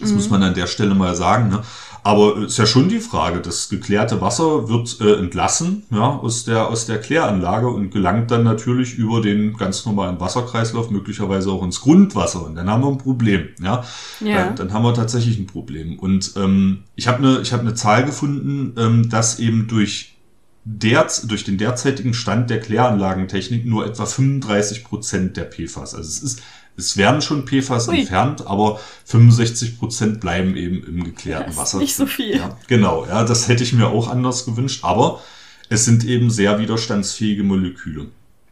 Das mhm. muss man an der Stelle mal sagen. Ne? Aber ist ja schon die Frage, das geklärte Wasser wird äh, entlassen ja, aus, der, aus der Kläranlage und gelangt dann natürlich über den ganz normalen Wasserkreislauf möglicherweise auch ins Grundwasser. Und dann haben wir ein Problem. Ja, ja. Dann, dann haben wir tatsächlich ein Problem. Und ähm, ich habe eine hab ne Zahl gefunden, ähm, dass eben durch der, durch den derzeitigen Stand der Kläranlagentechnik nur etwa 35 Prozent der PFAS, also es ist es werden schon PFAS Ui. entfernt, aber 65 Prozent bleiben eben im geklärten das Wasser. Nicht so viel. Ja, genau, ja, das hätte ich mir auch anders gewünscht, aber es sind eben sehr widerstandsfähige Moleküle.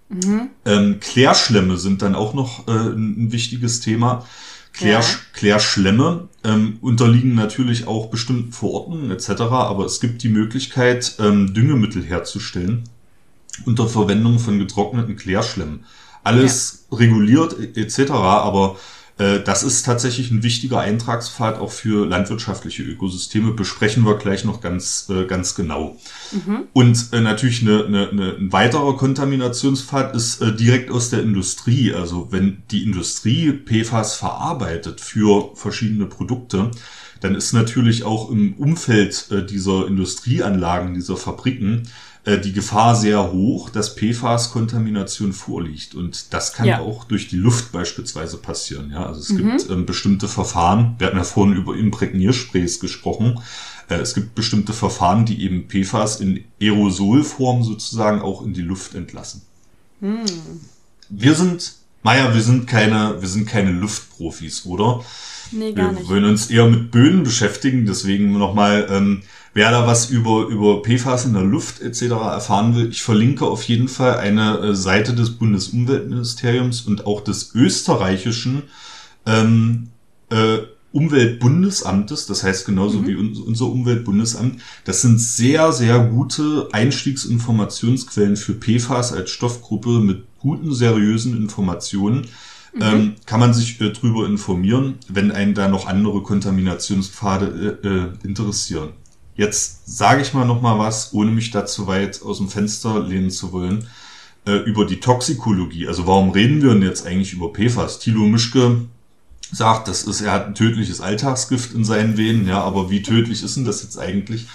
Mhm. Ähm, Klärschlemme sind dann auch noch äh, ein, wichtiges Thema. Klär, ja. Klärschlemme ähm, unterliegen natürlich auch bestimmten Verordnungen etc., aber es gibt die Möglichkeit, ähm, Düngemittel herzustellen unter Verwendung von getrockneten Klärschlemmen. Alles ja. reguliert etc., aber äh, das ist tatsächlich ein wichtiger Eintragspfad auch für landwirtschaftliche Ökosysteme. Besprechen wir gleich noch ganz, äh, ganz genau. Mhm. Und äh, natürlich eine, eine, eine, ein weiterer Kontaminationspfad ist direkt aus der Industrie. Also wenn die Industrie PFAS verarbeitet für verschiedene Produkte, dann ist natürlich auch im Umfeld dieser Industrieanlagen, dieser Fabriken, äh, die Gefahr sehr hoch, dass PFAS-Kontamination vorliegt. Und das kann ja. auch durch die Luft beispielsweise passieren. Ja, also es mhm. gibt ähm, bestimmte Verfahren. Wir hatten ja vorhin über Imprägniersprays gesprochen. Äh, es gibt bestimmte Verfahren, die eben PFAS in Aerosolform sozusagen auch in die Luft entlassen. Mhm. Wir sind, Maja, wir sind keine, wir sind keine Luftprofis, oder? Nee, gar wir nicht. wollen uns eher mit Böden beschäftigen, deswegen nochmal, ähm, wer da was über, über PFAS in der Luft etc. erfahren will, ich verlinke auf jeden Fall eine äh, Seite des Bundesumweltministeriums und auch des österreichischen ähm, äh, Umweltbundesamtes, das heißt genauso mhm. wie unser Umweltbundesamt, das sind sehr, sehr gute Einstiegsinformationsquellen für PFAS als Stoffgruppe mit guten, seriösen Informationen. Mhm. Ähm, kann man sich äh, drüber informieren, wenn einen da noch andere Kontaminationspfade äh, äh, interessieren. Jetzt sage ich mal noch mal was, ohne mich da zu weit aus dem Fenster lehnen zu wollen, äh, über die Toxikologie. Also warum reden wir denn jetzt eigentlich über PFAS? Thilo Mischke sagt, das ist, er hat ein tödliches Alltagsgift in seinen Venen, ja, aber wie tödlich ist denn das jetzt eigentlich?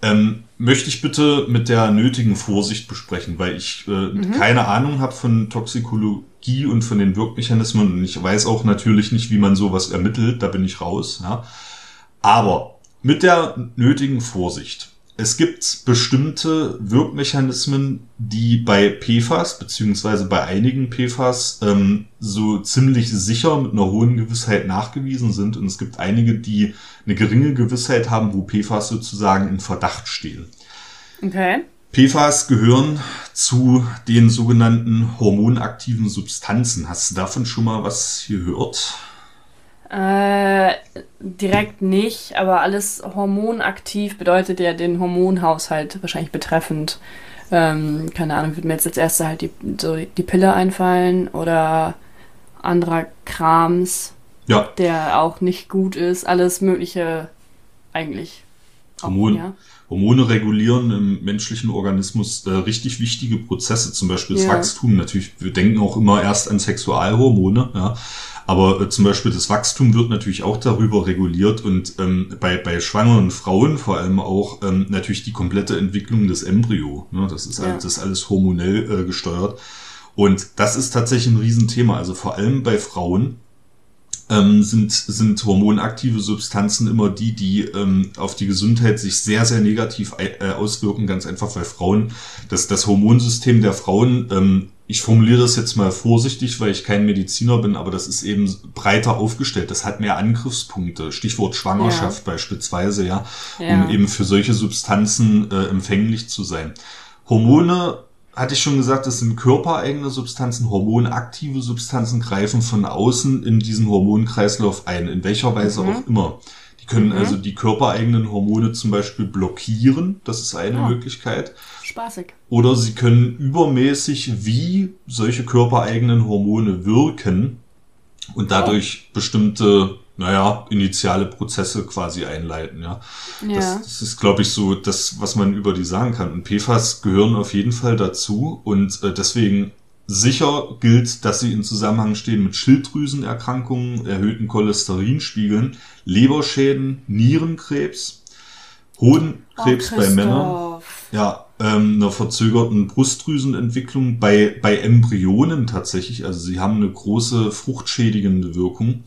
Ähm, möchte ich bitte mit der nötigen Vorsicht besprechen, weil ich äh, mhm. keine Ahnung habe von Toxikologie und von den Wirkmechanismen und ich weiß auch natürlich nicht, wie man sowas ermittelt, da bin ich raus. Ja. Aber mit der nötigen Vorsicht. Es gibt bestimmte Wirkmechanismen, die bei PFAS beziehungsweise bei einigen PFAS ähm, so ziemlich sicher mit einer hohen Gewissheit nachgewiesen sind. Und es gibt einige, die eine geringe Gewissheit haben, wo PFAS sozusagen in Verdacht stehen. Okay. PFAS gehören zu den sogenannten hormonaktiven Substanzen. Hast du davon schon mal was gehört? Äh, direkt nicht, aber alles hormonaktiv bedeutet ja den Hormonhaushalt wahrscheinlich betreffend. Ähm, keine Ahnung, würde mir jetzt als erste halt die, so die Pille einfallen oder anderer Krams, ja. der auch nicht gut ist. Alles Mögliche eigentlich. Hormon, ja. Hormone regulieren im menschlichen Organismus äh, richtig wichtige Prozesse, zum Beispiel das ja. Wachstum. Natürlich, wir denken auch immer erst an Sexualhormone, ja. Aber äh, zum Beispiel das Wachstum wird natürlich auch darüber reguliert und ähm, bei, bei schwangeren Frauen vor allem auch ähm, natürlich die komplette Entwicklung des Embryo. Ne? Das, ist ja. alles, das ist alles hormonell äh, gesteuert. Und das ist tatsächlich ein Riesenthema. Also vor allem bei Frauen ähm, sind, sind hormonaktive Substanzen immer die, die ähm, auf die Gesundheit sich sehr, sehr negativ äh, auswirken. Ganz einfach, weil Frauen, das, das Hormonsystem der Frauen ähm, ich formuliere das jetzt mal vorsichtig, weil ich kein Mediziner bin, aber das ist eben breiter aufgestellt. Das hat mehr Angriffspunkte. Stichwort Schwangerschaft ja. beispielsweise, ja, ja, um eben für solche Substanzen äh, empfänglich zu sein. Hormone, hatte ich schon gesagt, das sind körpereigene Substanzen. Hormonaktive Substanzen greifen von außen in diesen Hormonkreislauf ein, in welcher Weise mhm. auch immer. Die können mhm. also die körpereigenen Hormone zum Beispiel blockieren. Das ist eine ja. Möglichkeit spaßig. Oder sie können übermäßig wie solche körpereigenen Hormone wirken und dadurch oh. bestimmte, naja, initiale Prozesse quasi einleiten, ja. ja. Das, das ist, glaube ich, so das, was man über die sagen kann. Und PFAS gehören auf jeden Fall dazu und äh, deswegen sicher gilt, dass sie in Zusammenhang stehen mit Schilddrüsenerkrankungen, erhöhten Cholesterinspiegeln, Leberschäden, Nierenkrebs, Hodenkrebs oh, bei Männern. Ja, ähm, einer verzögerten Brustdrüsenentwicklung bei, bei Embryonen tatsächlich. Also sie haben eine große fruchtschädigende Wirkung.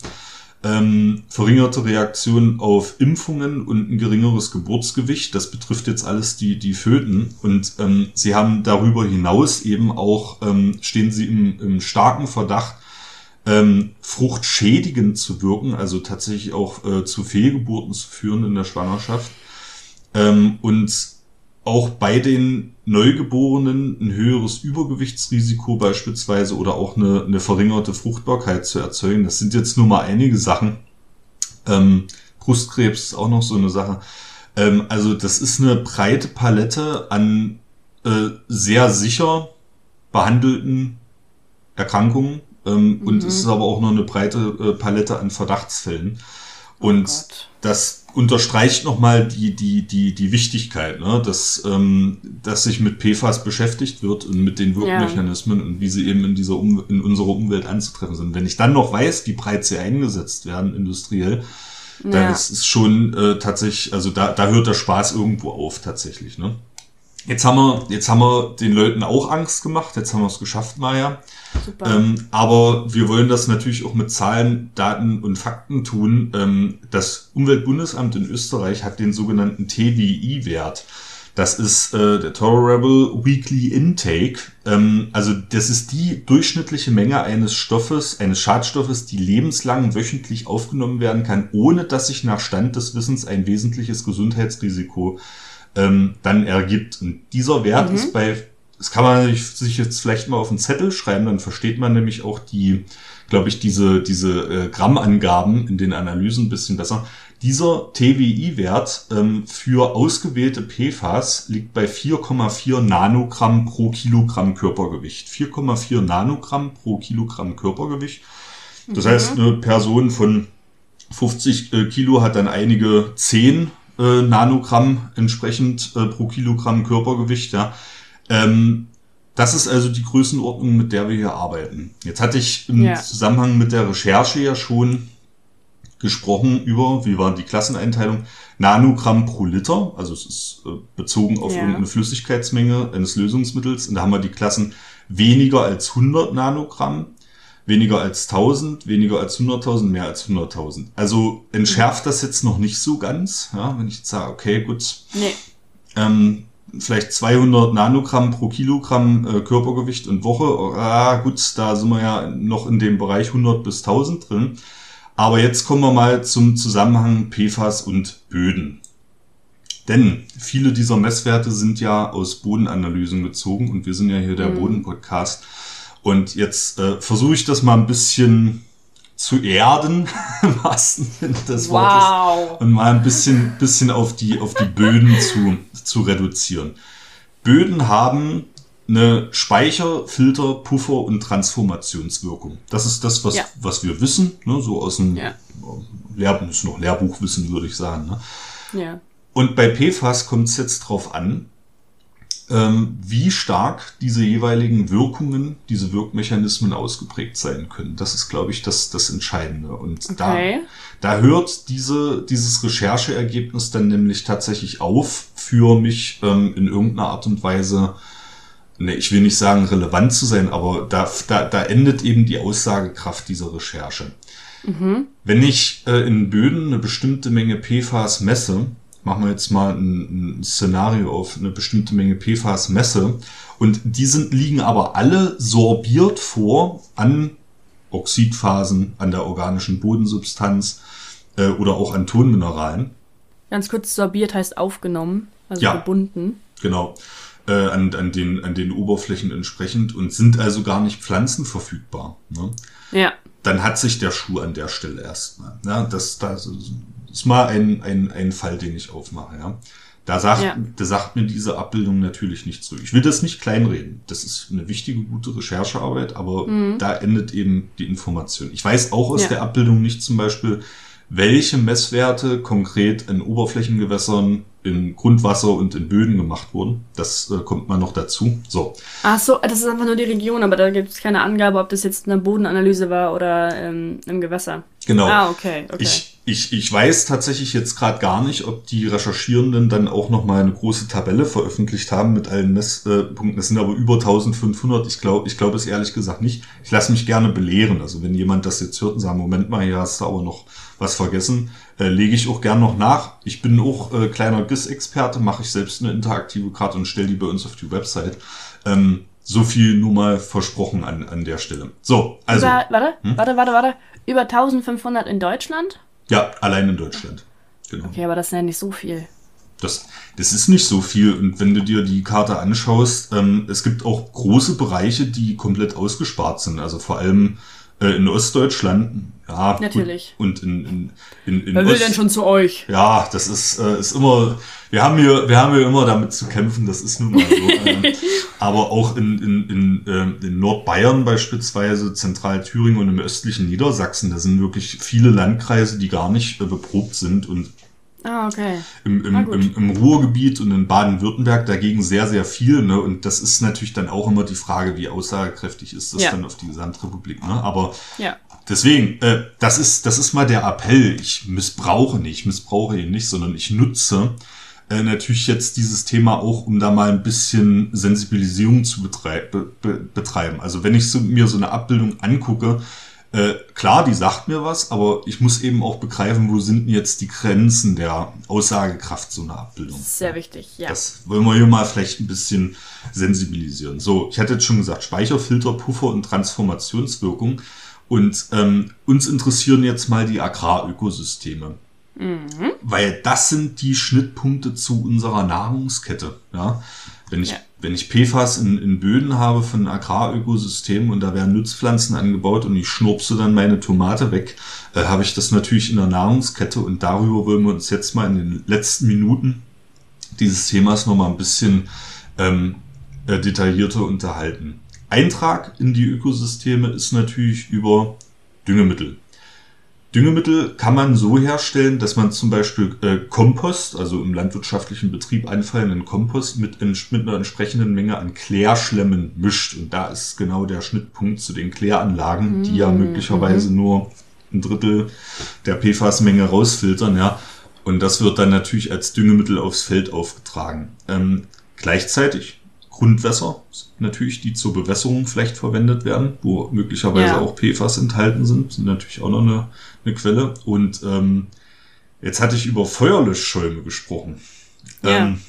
Ähm, verringerte Reaktion auf Impfungen und ein geringeres Geburtsgewicht. Das betrifft jetzt alles die, die Föten. Und ähm, sie haben darüber hinaus eben auch, ähm, stehen sie im, im starken Verdacht, ähm, fruchtschädigend zu wirken, also tatsächlich auch äh, zu Fehlgeburten zu führen in der Schwangerschaft. Ähm, und auch bei den Neugeborenen ein höheres Übergewichtsrisiko beispielsweise oder auch eine, eine verringerte Fruchtbarkeit zu erzeugen. Das sind jetzt nur mal einige Sachen. Ähm, Brustkrebs ist auch noch so eine Sache. Ähm, also das ist eine breite Palette an äh, sehr sicher behandelten Erkrankungen ähm, mhm. und es ist aber auch noch eine breite äh, Palette an Verdachtsfällen. Und oh das unterstreicht nochmal die, die, die, die Wichtigkeit, ne? dass, ähm, dass sich mit PFAS beschäftigt wird und mit den Wirkmechanismen ja. und wie sie eben in dieser um in unserer Umwelt anzutreffen sind. Wenn ich dann noch weiß, wie breit sie eingesetzt werden industriell, dann ja. ist es schon äh, tatsächlich, also da, da hört der Spaß irgendwo auf tatsächlich. Ne? Jetzt haben wir, jetzt haben wir den Leuten auch Angst gemacht. Jetzt haben wir es geschafft, Maja. Ähm, aber wir wollen das natürlich auch mit Zahlen, Daten und Fakten tun. Ähm, das Umweltbundesamt in Österreich hat den sogenannten TWI-Wert. Das ist äh, der Tolerable Weekly Intake. Ähm, also das ist die durchschnittliche Menge eines Stoffes, eines Schadstoffes, die lebenslang wöchentlich aufgenommen werden kann, ohne dass sich nach Stand des Wissens ein wesentliches Gesundheitsrisiko ähm, dann ergibt. Und dieser Wert mhm. ist bei, das kann man sich jetzt vielleicht mal auf einen Zettel schreiben, dann versteht man nämlich auch die, glaube ich, diese, diese äh, Grammangaben in den Analysen ein bisschen besser. Dieser TWI-Wert ähm, für ausgewählte PFAS liegt bei 4,4 Nanogramm pro Kilogramm Körpergewicht. 4,4 Nanogramm pro Kilogramm Körpergewicht. Das mhm. heißt, eine Person von 50 äh, Kilo hat dann einige 10 äh, Nanogramm entsprechend äh, pro Kilogramm Körpergewicht. Ja. Ähm, das ist also die Größenordnung, mit der wir hier arbeiten. Jetzt hatte ich im ja. Zusammenhang mit der Recherche ja schon gesprochen über, wie war die Klasseneinteilung, Nanogramm pro Liter, also es ist äh, bezogen auf ja. irgendeine Flüssigkeitsmenge eines Lösungsmittels. Und da haben wir die Klassen weniger als 100 Nanogramm, weniger als 1000, weniger als 100.000, mehr als 100.000. Also entschärft das jetzt noch nicht so ganz, ja, wenn ich jetzt sage, okay, gut, nee. ähm, vielleicht 200 Nanogramm pro Kilogramm äh, Körpergewicht und Woche, ah, gut, da sind wir ja noch in dem Bereich 100 bis 1000 drin. Aber jetzt kommen wir mal zum Zusammenhang PFAS und Böden. Denn viele dieser Messwerte sind ja aus Bodenanalysen gezogen und wir sind ja hier der mhm. Bodenpodcast. Und jetzt äh, versuche ich das mal ein bisschen zu erden, im wahrsten Sinne des Wortes, wow. und mal ein bisschen, bisschen auf die, auf die Böden zu, zu reduzieren. Böden haben eine Speicher, Filter, Puffer und Transformationswirkung. Das ist das, was, ja. was wir wissen, ne, so aus dem ja. Lehrbuch, noch Lehrbuchwissen, würde ich sagen. Ne? Ja. Und bei PFAS kommt es jetzt drauf an, wie stark diese jeweiligen Wirkungen, diese Wirkmechanismen ausgeprägt sein können. Das ist, glaube ich, das, das Entscheidende. Und okay. da, da hört diese, dieses Rechercheergebnis dann nämlich tatsächlich auf, für mich ähm, in irgendeiner Art und Weise ne, ich will nicht sagen relevant zu sein, aber da, da, da endet eben die Aussagekraft dieser Recherche. Mhm. Wenn ich äh, in Böden eine bestimmte Menge PFAS messe, machen wir jetzt mal ein, ein Szenario auf eine bestimmte Menge PFAS messe und die sind, liegen aber alle sorbiert vor an Oxidphasen, an der organischen Bodensubstanz äh, oder auch an Tonmineralen. Ganz kurz, sorbiert heißt aufgenommen, also ja, gebunden. Genau. Äh, an, an, den, an den Oberflächen entsprechend und sind also gar nicht pflanzenverfügbar. Ne? Ja. Dann hat sich der Schuh an der Stelle erstmal. Ne? Das, das ist mal ein, ein, ein Fall, den ich aufmache. Ja. Da sagt, ja. da sagt mir diese Abbildung natürlich nicht so. Ich will das nicht kleinreden. Das ist eine wichtige, gute Recherchearbeit, aber mhm. da endet eben die Information. Ich weiß auch aus ja. der Abbildung nicht zum Beispiel, welche Messwerte konkret in Oberflächengewässern, in Grundwasser und in Böden gemacht wurden. Das äh, kommt mal noch dazu. So. Ach so, das ist einfach nur die Region, aber da gibt es keine Angabe, ob das jetzt eine Bodenanalyse war oder ähm, im Gewässer. Genau. Ah, okay, okay. Ich, ich, ich weiß tatsächlich jetzt gerade gar nicht, ob die Recherchierenden dann auch noch mal eine große Tabelle veröffentlicht haben mit allen Messpunkten. Es sind aber über 1500. Ich glaube ich glaube es ehrlich gesagt nicht. Ich lasse mich gerne belehren. Also wenn jemand das jetzt hört und sagt, Moment mal, hier hast du aber noch was vergessen, äh, lege ich auch gern noch nach. Ich bin auch äh, kleiner GIS-Experte, mache ich selbst eine interaktive Karte und stelle die bei uns auf die Website. Ähm, so viel nur mal versprochen an, an der Stelle. So, also. Über, warte, hm? warte, warte, warte. Über 1500 in Deutschland? Ja, allein in Deutschland. Genau. Okay, aber das ist ja nicht so viel. Das, das ist nicht so viel. Und wenn du dir die Karte anschaust, ähm, es gibt auch große Bereiche, die komplett ausgespart sind. Also vor allem äh, in Ostdeutschland. Ja, natürlich. Gut. Und in, in, in, in Wer will Ost denn schon zu euch? Ja, das ist, äh, ist immer, wir haben hier, wir haben hier immer damit zu kämpfen, das ist nun mal so. äh, aber auch in, in, in, äh, in Nordbayern beispielsweise, Zentralthüringen und im östlichen Niedersachsen, da sind wirklich viele Landkreise, die gar nicht äh, beprobt sind und Ah, okay. Im, im, im, im Ruhrgebiet und in Baden-Württemberg dagegen sehr, sehr viel. Ne? Und das ist natürlich dann auch immer die Frage, wie aussagekräftig ist das ja. dann auf die Gesamtrepublik. Ne? Aber ja. deswegen, äh, das, ist, das ist mal der Appell. Ich missbrauche nicht, ich missbrauche ihn nicht, sondern ich nutze äh, natürlich jetzt dieses Thema auch, um da mal ein bisschen Sensibilisierung zu betreib, be, betreiben. Also wenn ich so, mir so eine Abbildung angucke, äh, klar, die sagt mir was, aber ich muss eben auch begreifen, wo sind jetzt die Grenzen der Aussagekraft so einer Abbildung. Sehr wichtig, ja. Das wollen wir hier mal vielleicht ein bisschen sensibilisieren. So, ich hatte jetzt schon gesagt, Speicherfilter, Puffer und Transformationswirkung. Und ähm, uns interessieren jetzt mal die Agrarökosysteme. Mhm. Weil das sind die Schnittpunkte zu unserer Nahrungskette. Ja? Wenn ich, ja. Wenn ich PFAS in, in Böden habe von Agrarökosystemen und da werden Nutzpflanzen angebaut und ich schnurpse dann meine Tomate weg, äh, habe ich das natürlich in der Nahrungskette und darüber wollen wir uns jetzt mal in den letzten Minuten dieses Themas nochmal ein bisschen ähm, äh, detaillierter unterhalten. Eintrag in die Ökosysteme ist natürlich über Düngemittel. Düngemittel kann man so herstellen, dass man zum Beispiel äh, Kompost, also im landwirtschaftlichen Betrieb anfallenden Kompost mit, mit einer entsprechenden Menge an Klärschlemmen mischt. Und da ist genau der Schnittpunkt zu den Kläranlagen, mhm. die ja mhm, möglicherweise mhm. nur ein Drittel der PFAS-Menge rausfiltern, ja. Und das wird dann natürlich als Düngemittel aufs Feld aufgetragen. Ähm, gleichzeitig Grundwässer, natürlich, die zur Bewässerung vielleicht verwendet werden, wo möglicherweise ja. auch PFAS enthalten sind, sind natürlich auch noch eine, eine Quelle. Und ähm, jetzt hatte ich über Feuerlöschschäume gesprochen. Ja. Ähm,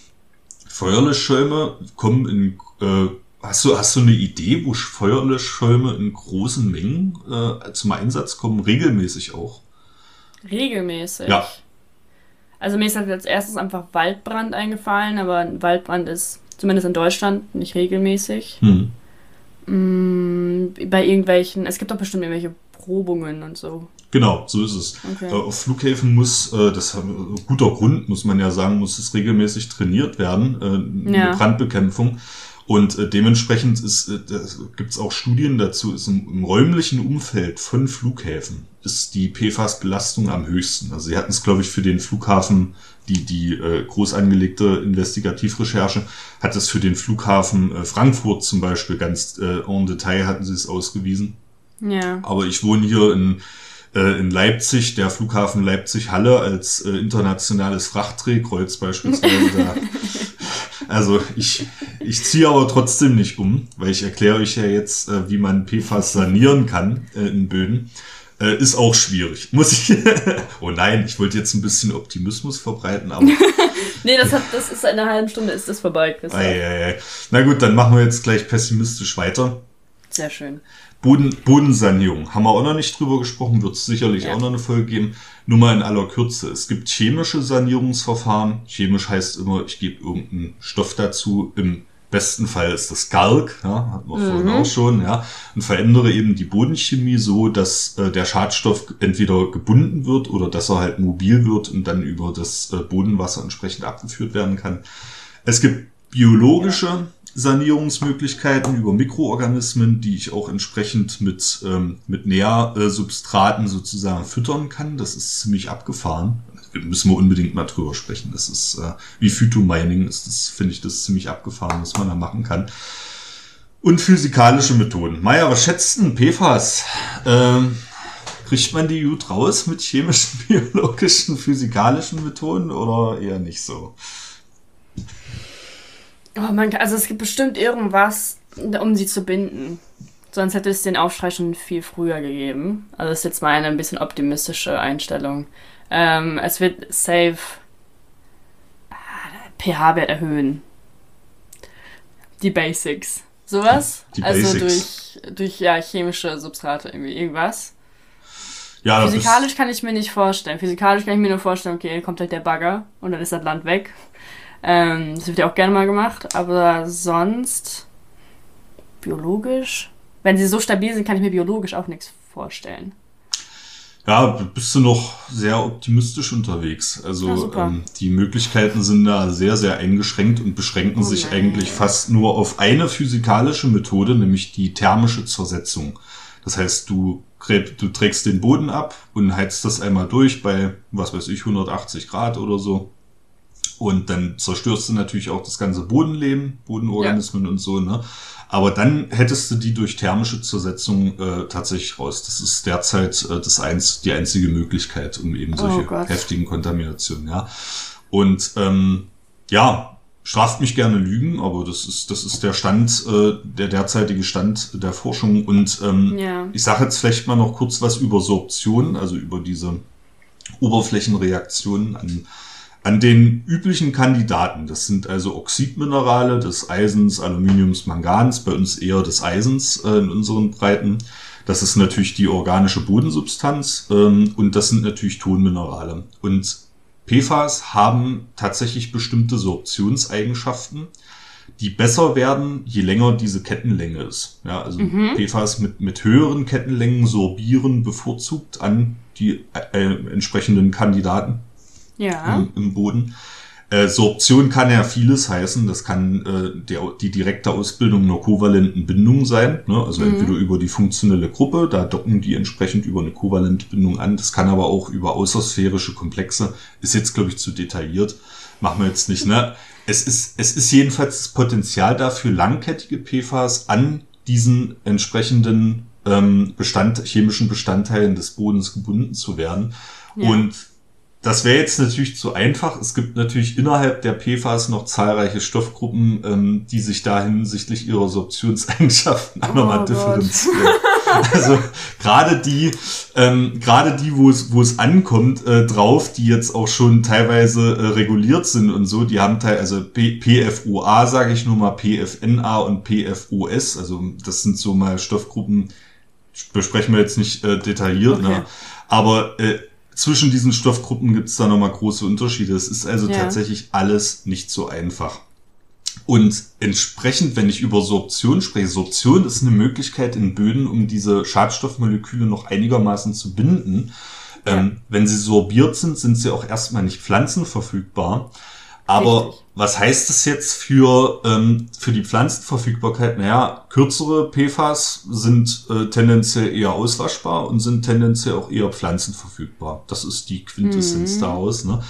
Feuerlöschschäume kommen in äh, Hast du, hast du eine Idee, wo Feuerlöschschäume in großen Mengen äh, zum Einsatz kommen? Regelmäßig auch. Regelmäßig? Ja. Also mir ist halt als erstes einfach Waldbrand eingefallen, aber ein Waldbrand ist Zumindest in Deutschland nicht regelmäßig. Hm. Mm, bei irgendwelchen, es gibt doch bestimmt irgendwelche Probungen und so. Genau, so ist es. Okay. Äh, auf Flughäfen muss, äh, das ist ein guter Grund, muss man ja sagen, muss es regelmäßig trainiert werden, äh, ja. Brandbekämpfung. Und äh, dementsprechend ist, äh, gibt es auch Studien dazu, ist im, im, räumlichen Umfeld von Flughäfen ist die PFAS-Belastung am höchsten. Also sie hatten es, glaube ich, für den Flughafen, die, die äh, groß angelegte Investigativrecherche, hat es für den Flughafen äh, Frankfurt zum Beispiel ganz äh, en Detail hatten sie es ausgewiesen. Ja. Aber ich wohne hier in äh, in Leipzig, der Flughafen Leipzig-Halle als äh, internationales Frachtdrehkreuz beispielsweise. da, also ich, ich ziehe aber trotzdem nicht um, weil ich erkläre euch ja jetzt, äh, wie man PFAS sanieren kann äh, in Böden. Äh, ist auch schwierig. Muss ich. oh nein, ich wollte jetzt ein bisschen Optimismus verbreiten, aber. nee, das, hat, das ist eine halbe Stunde, ist das vorbei. Ei, ei, ei. Na gut, dann machen wir jetzt gleich pessimistisch weiter. Sehr schön. Boden, Bodensanierung. Haben wir auch noch nicht drüber gesprochen, wird es sicherlich ja. auch noch eine Folge geben. Nur mal in aller Kürze. Es gibt chemische Sanierungsverfahren. Chemisch heißt immer, ich gebe irgendeinen Stoff dazu. Im besten Fall ist das Galk, ja, hatten wir mhm. vorhin auch schon, ja, und verändere eben die Bodenchemie so, dass äh, der Schadstoff entweder gebunden wird oder dass er halt mobil wird und dann über das äh, Bodenwasser entsprechend abgeführt werden kann. Es gibt biologische. Sanierungsmöglichkeiten über Mikroorganismen, die ich auch entsprechend mit, ähm, mit Nährsubstraten sozusagen füttern kann. Das ist ziemlich abgefahren. Müssen wir unbedingt mal drüber sprechen. Das ist äh, wie Phytomining, ist das, finde ich, das ziemlich abgefahren, was man da machen kann. Und physikalische Methoden. Maya, was schätzt denn PFAS? Ähm, kriegt man die gut raus mit chemischen, biologischen, physikalischen Methoden oder eher nicht so? Oh man, also es gibt bestimmt irgendwas, um sie zu binden. Sonst hätte es den Aufschrei schon viel früher gegeben. Also das ist jetzt meine ein bisschen optimistische Einstellung. Ähm, es wird safe pH-Wert erhöhen. Die Basics. Sowas? Die also durch, durch ja, chemische Substrate irgendwie. Irgendwas. Ja, Physikalisch kann ich mir nicht vorstellen. Physikalisch kann ich mir nur vorstellen, okay, kommt halt der Bagger und dann ist das Land weg. Ähm, das wird ja auch gerne mal gemacht, aber sonst biologisch. Wenn sie so stabil sind, kann ich mir biologisch auch nichts vorstellen. Ja, bist du noch sehr optimistisch unterwegs. Also ja, ähm, die Möglichkeiten sind da sehr, sehr eingeschränkt und beschränken oh sich eigentlich fast nur auf eine physikalische Methode, nämlich die thermische Zersetzung. Das heißt, du, du trägst den Boden ab und heizt das einmal durch bei, was weiß ich, 180 Grad oder so. Und dann zerstörst du natürlich auch das ganze Bodenleben, Bodenorganismen ja. und so, ne? Aber dann hättest du die durch thermische Zersetzung äh, tatsächlich raus. Das ist derzeit äh, das eins, die einzige Möglichkeit, um eben solche oh heftigen Kontaminationen, ja. Und ähm, ja, straft mich gerne Lügen, aber das ist, das ist der Stand, äh, der derzeitige Stand der Forschung. Und ähm, ja. ich sage jetzt vielleicht mal noch kurz was über Sorption, also über diese Oberflächenreaktionen an an den üblichen Kandidaten, das sind also Oxidminerale des Eisens, Aluminiums, Mangans, bei uns eher des Eisens äh, in unseren Breiten. Das ist natürlich die organische Bodensubstanz ähm, und das sind natürlich Tonminerale. Und PFAS haben tatsächlich bestimmte Sorptionseigenschaften, die besser werden, je länger diese Kettenlänge ist. Ja, also mhm. PFAS mit, mit höheren Kettenlängen sorbieren bevorzugt an die äh, entsprechenden Kandidaten ja. im, im Boden. Äh, Sorption kann ja vieles heißen. Das kann äh, der, die direkte Ausbildung einer kovalenten Bindung sein. Ne? Also mhm. entweder über die funktionelle Gruppe, da docken die entsprechend über eine kovalente Bindung an. Das kann aber auch über außersphärische Komplexe. Ist jetzt, glaube ich, zu detailliert. Machen wir jetzt nicht. Ne? Es, ist, es ist jedenfalls das Potenzial dafür, langkettige PFAS an diesen entsprechenden ähm, Bestand, chemischen Bestandteilen des Bodens gebunden zu werden. Ja. Und das wäre jetzt natürlich zu einfach. Es gibt natürlich innerhalb der PFAS noch zahlreiche Stoffgruppen, ähm, die sich da hinsichtlich ihrer Sorptionseigenschaften auch nochmal oh differenzieren. also gerade die, ähm, gerade die, wo es, wo es ankommt, äh, drauf, die jetzt auch schon teilweise äh, reguliert sind und so, die haben teil, also P PFOA, sage ich nur mal, PFNA und PFOS. Also das sind so mal Stoffgruppen, besprechen wir jetzt nicht äh, detailliert, ne? okay. ne? aber äh, zwischen diesen Stoffgruppen gibt es da nochmal große Unterschiede. Es ist also ja. tatsächlich alles nicht so einfach. Und entsprechend, wenn ich über Sorption spreche, Sorption ist eine Möglichkeit in Böden, um diese Schadstoffmoleküle noch einigermaßen zu binden. Ja. Ähm, wenn sie sorbiert sind, sind sie auch erstmal nicht pflanzenverfügbar. Aber Richtig. was heißt das jetzt für, ähm, für die Pflanzenverfügbarkeit? Naja, kürzere PFAS sind äh, tendenziell eher auswaschbar und sind tendenziell auch eher pflanzenverfügbar. Das ist die Quintessenz mhm. daraus. Ne?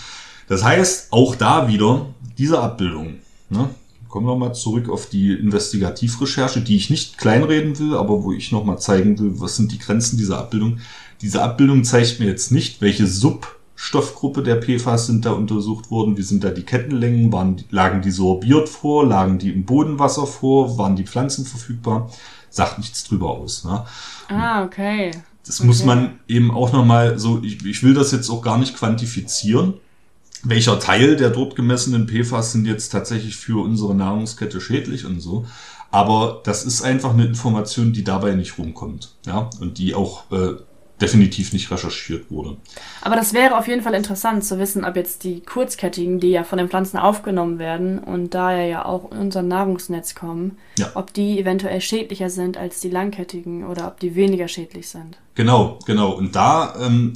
Das heißt, auch da wieder diese Abbildung. Ne? Kommen wir mal zurück auf die Investigativrecherche, die ich nicht kleinreden will, aber wo ich nochmal zeigen will, was sind die Grenzen dieser Abbildung. Diese Abbildung zeigt mir jetzt nicht, welche Sub- Stoffgruppe der PFAS sind da untersucht worden. Wie sind da die Kettenlängen? Waren, lagen die sorbiert vor? Lagen die im Bodenwasser vor? Waren die Pflanzen verfügbar? Sagt nichts drüber aus. Ne? Ah, okay. Das okay. muss man eben auch nochmal so, ich, ich will das jetzt auch gar nicht quantifizieren. Welcher Teil der dort gemessenen PFAS sind jetzt tatsächlich für unsere Nahrungskette schädlich und so. Aber das ist einfach eine Information, die dabei nicht rumkommt. Ja, und die auch äh, definitiv nicht recherchiert wurde. Aber das wäre auf jeden Fall interessant zu wissen, ob jetzt die kurzkettigen, die ja von den Pflanzen aufgenommen werden und daher ja auch in unser Nahrungsnetz kommen, ja. ob die eventuell schädlicher sind als die langkettigen oder ob die weniger schädlich sind. Genau, genau. Und da ähm,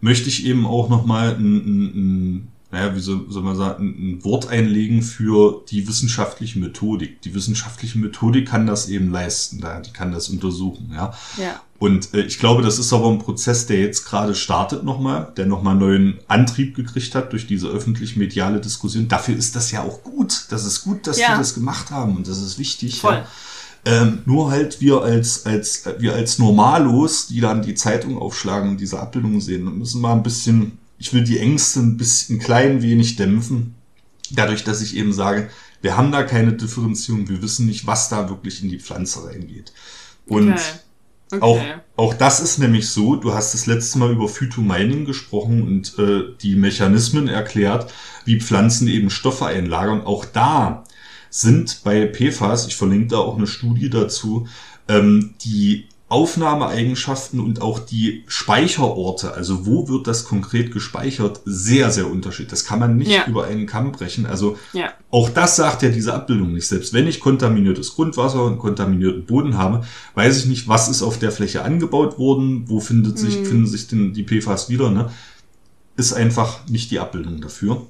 möchte ich eben auch nochmal ein, naja, wie soll, soll man sagen, ein Wort einlegen für die wissenschaftliche Methodik. Die wissenschaftliche Methodik kann das eben leisten, da, die kann das untersuchen, ja. ja. Und äh, ich glaube, das ist aber ein Prozess, der jetzt gerade startet nochmal, der nochmal neuen Antrieb gekriegt hat durch diese öffentlich-mediale Diskussion. Dafür ist das ja auch gut. Das ist gut, dass ja. wir das gemacht haben und das ist wichtig. Voll. Ja. Ähm, nur halt wir als, als, wir als Normalos, die dann die Zeitung aufschlagen und diese Abbildungen sehen, müssen mal ein bisschen ich will die Ängste ein bisschen ein klein wenig dämpfen, dadurch, dass ich eben sage, wir haben da keine Differenzierung, wir wissen nicht, was da wirklich in die Pflanze reingeht. Und okay. Okay. Auch, auch das ist nämlich so, du hast das letzte Mal über Phytomining gesprochen und äh, die Mechanismen erklärt, wie Pflanzen eben Stoffe einlagern. Auch da sind bei PFAS, ich verlinke da auch eine Studie dazu, ähm, die Aufnahmeeigenschaften und auch die Speicherorte, also wo wird das konkret gespeichert, sehr, sehr unterschiedlich. Das kann man nicht ja. über einen Kamm brechen. Also ja. auch das sagt ja diese Abbildung nicht. Selbst wenn ich kontaminiertes Grundwasser und kontaminierten Boden habe, weiß ich nicht, was ist auf der Fläche angebaut worden, wo findet sich, mhm. finden sich denn die PFAS wieder, ne? Ist einfach nicht die Abbildung dafür.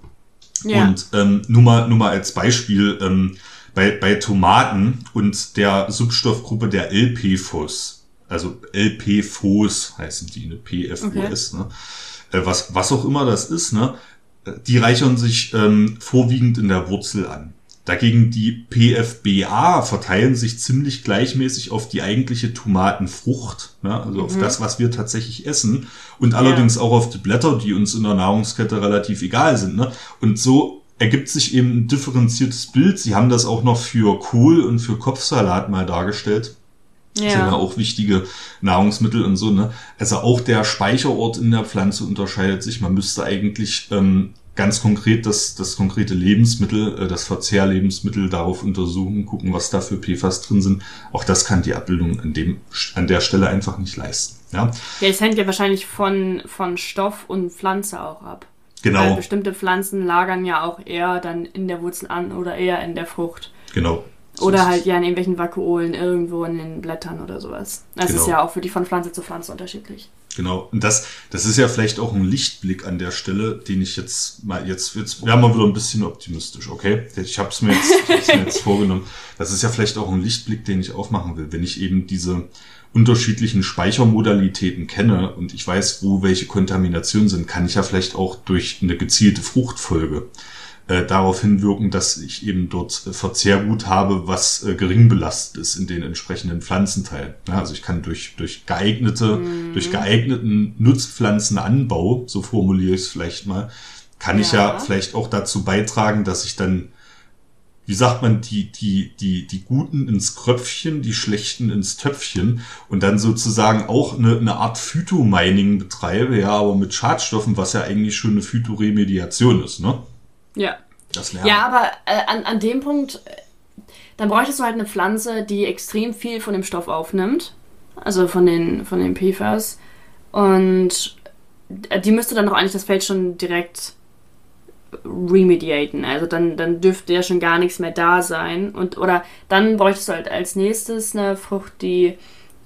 Ja. Und ähm, nur, mal, nur mal als Beispiel, ähm, bei, bei Tomaten und der Substoffgruppe der LPFOS, also LPFOS heißen die, ne? PFOS, okay. ne? Äh, was, was auch immer das ist, ne? Die reichern sich ähm, vorwiegend in der Wurzel an. Dagegen die PFBA verteilen sich ziemlich gleichmäßig auf die eigentliche Tomatenfrucht, ne? also mhm. auf das, was wir tatsächlich essen und ja. allerdings auch auf die Blätter, die uns in der Nahrungskette relativ egal sind. Ne? Und so ergibt sich eben ein differenziertes Bild. Sie haben das auch noch für Kohl und für Kopfsalat mal dargestellt. Ja. sind ja auch wichtige Nahrungsmittel und so, ne? Also auch der Speicherort in der Pflanze unterscheidet sich. Man müsste eigentlich ähm, ganz konkret das, das konkrete Lebensmittel, äh, das Verzehrlebensmittel darauf untersuchen, gucken, was da für PFAS drin sind. Auch das kann die Abbildung an dem, an der Stelle einfach nicht leisten. Ja, ja es hängt ja wahrscheinlich von, von Stoff und Pflanze auch ab. Genau. Weil bestimmte Pflanzen lagern ja auch eher dann in der Wurzel an oder eher in der Frucht. Genau. Oder halt ja in irgendwelchen Vakuolen irgendwo in den Blättern oder sowas. Das genau. ist ja auch für die von Pflanze zu Pflanze unterschiedlich. Genau. Und das, das ist ja vielleicht auch ein Lichtblick an der Stelle, den ich jetzt mal, jetzt, jetzt werden wir wieder ein bisschen optimistisch, okay? Ich habe es mir, jetzt, mir jetzt vorgenommen. Das ist ja vielleicht auch ein Lichtblick, den ich aufmachen will, wenn ich eben diese unterschiedlichen Speichermodalitäten kenne und ich weiß, wo welche Kontaminationen sind, kann ich ja vielleicht auch durch eine gezielte Fruchtfolge äh, darauf hinwirken, dass ich eben dort äh, Verzehrgut habe, was äh, gering belastet ist in den entsprechenden Pflanzenteilen. Ja, also ich kann durch, durch geeignete, mhm. durch geeigneten Nutzpflanzenanbau, so formuliere ich es vielleicht mal, kann ja. ich ja vielleicht auch dazu beitragen, dass ich dann wie sagt man, die, die, die, die Guten ins Kröpfchen, die Schlechten ins Töpfchen und dann sozusagen auch eine, eine Art Phytomining betreibe, ja, aber mit Schadstoffen, was ja eigentlich schon eine Phytoremediation ist, ne? Ja. Das Ja, aber äh, an, an dem Punkt, äh, dann bräuchtest du halt eine Pflanze, die extrem viel von dem Stoff aufnimmt. Also von den, von den PFAS. Und äh, die müsste dann doch eigentlich das Feld schon direkt remediaten. Also dann, dann dürfte ja schon gar nichts mehr da sein. Und, oder dann bräuchtest du halt als nächstes eine Frucht, die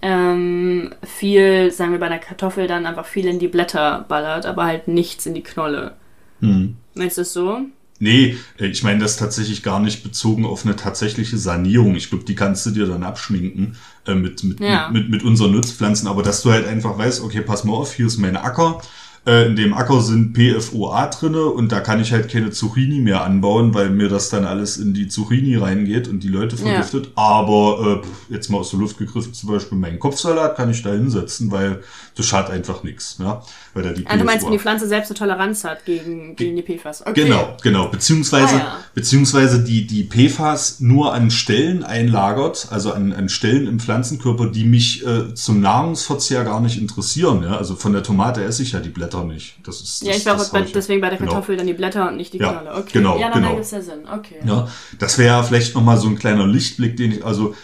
ähm, viel, sagen wir bei einer Kartoffel, dann einfach viel in die Blätter ballert, aber halt nichts in die Knolle. Hm. Meinst du es so? Nee, äh, ich meine das tatsächlich gar nicht bezogen auf eine tatsächliche Sanierung. Ich glaube, die kannst du dir dann abschminken äh, mit, mit, ja. mit, mit, mit unseren Nutzpflanzen, aber dass du halt einfach weißt, okay, pass mal auf, hier ist mein Acker, äh, in dem Acker sind PFOA drinne und da kann ich halt keine Zucchini mehr anbauen, weil mir das dann alles in die Zucchini reingeht und die Leute vergiftet. Ja. Aber äh, jetzt mal aus der Luft gegriffen, zum Beispiel meinen Kopfsalat kann ich da hinsetzen, weil das schadet einfach nichts. Ja? Weil da die ah, du meinst, wenn die Pflanze selbst eine Toleranz hat gegen, gegen die PFAS. Okay. Genau, genau. Beziehungsweise, ah, ja. beziehungsweise die, die PFAS nur an Stellen einlagert, also an, an Stellen im Pflanzenkörper, die mich äh, zum Nahrungsverzehr gar nicht interessieren. Ja? Also von der Tomate esse ich ja die Blätter nicht. Das ist, das, ja, ich war deswegen bei der genau. Kartoffel genau. dann die Blätter und nicht die ja, Knolle. Okay. Genau, ja, dann genau. ergibt ja Sinn. Okay. Ja, das wäre vielleicht nochmal so ein kleiner Lichtblick, den ich, also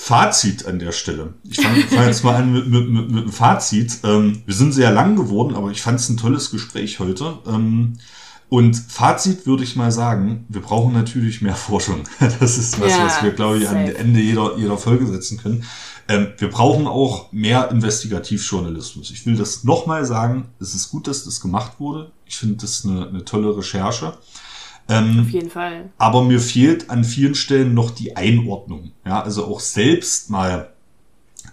Fazit an der Stelle. Ich fange fang jetzt mal an mit, mit, mit, mit einem Fazit. Ähm, wir sind sehr lang geworden, aber ich fand es ein tolles Gespräch heute. Ähm, und Fazit würde ich mal sagen, wir brauchen natürlich mehr Forschung. Das ist was, ja, was wir, glaube ich, am Ende jeder, jeder Folge setzen können. Ähm, wir brauchen auch mehr Investigativjournalismus. Ich will das nochmal sagen. Es ist gut, dass das gemacht wurde. Ich finde das eine, eine tolle Recherche. Ähm, Auf jeden Fall. Aber mir fehlt an vielen Stellen noch die Einordnung. Ja, also auch selbst mal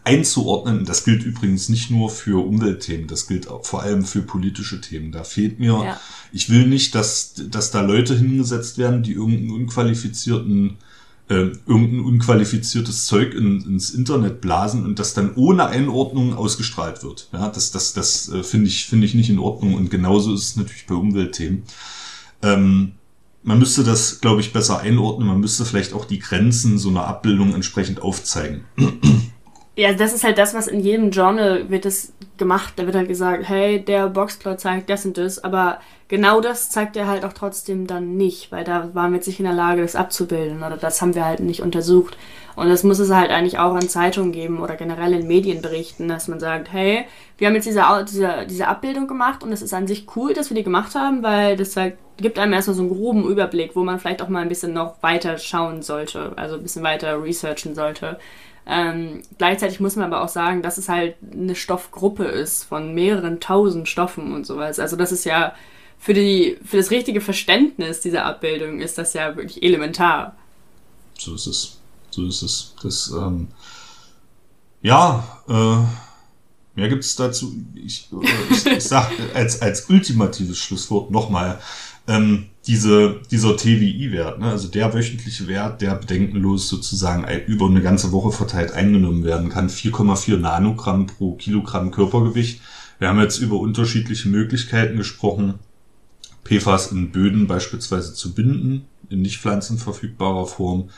einzuordnen. Das gilt übrigens nicht nur für Umweltthemen, das gilt auch vor allem für politische Themen. Da fehlt mir, ja. ich will nicht, dass, dass da Leute hingesetzt werden, die irgendeinen unqualifizierten äh, irgendein unqualifiziertes Zeug in, ins Internet blasen und das dann ohne Einordnung ausgestrahlt wird. Ja, das, das, das äh, finde ich, finde ich nicht in Ordnung und genauso ist es natürlich bei Umweltthemen. Ähm, man müsste das, glaube ich, besser einordnen. Man müsste vielleicht auch die Grenzen so einer Abbildung entsprechend aufzeigen. Ja, das ist halt das, was in jedem Journal wird es gemacht. Da wird halt gesagt, hey, der Boxplot zeigt das und das, aber genau das zeigt er halt auch trotzdem dann nicht, weil da waren wir jetzt nicht in der Lage, das abzubilden oder das haben wir halt nicht untersucht. Und das muss es halt eigentlich auch an Zeitungen geben oder generell in Medienberichten, dass man sagt, hey, wir haben jetzt diese, diese, diese Abbildung gemacht und es ist an sich cool, dass wir die gemacht haben, weil das halt gibt einem erstmal so einen groben Überblick, wo man vielleicht auch mal ein bisschen noch weiter schauen sollte, also ein bisschen weiter researchen sollte. Ähm, gleichzeitig muss man aber auch sagen, dass es halt eine Stoffgruppe ist von mehreren tausend Stoffen und sowas. Also das ist ja für, die, für das richtige Verständnis dieser Abbildung ist das ja wirklich elementar. So ist es. So ist es. Das, ähm, ja, äh, mehr gibt es dazu. Ich, äh, ich, ich sage als, als ultimatives Schlusswort nochmal, ähm, diese, dieser TWI-Wert, ne, also der wöchentliche Wert, der bedenkenlos sozusagen über eine ganze Woche verteilt eingenommen werden kann, 4,4 Nanogramm pro Kilogramm Körpergewicht. Wir haben jetzt über unterschiedliche Möglichkeiten gesprochen, PFAS in Böden beispielsweise zu binden, in nicht pflanzenverfügbarer Form.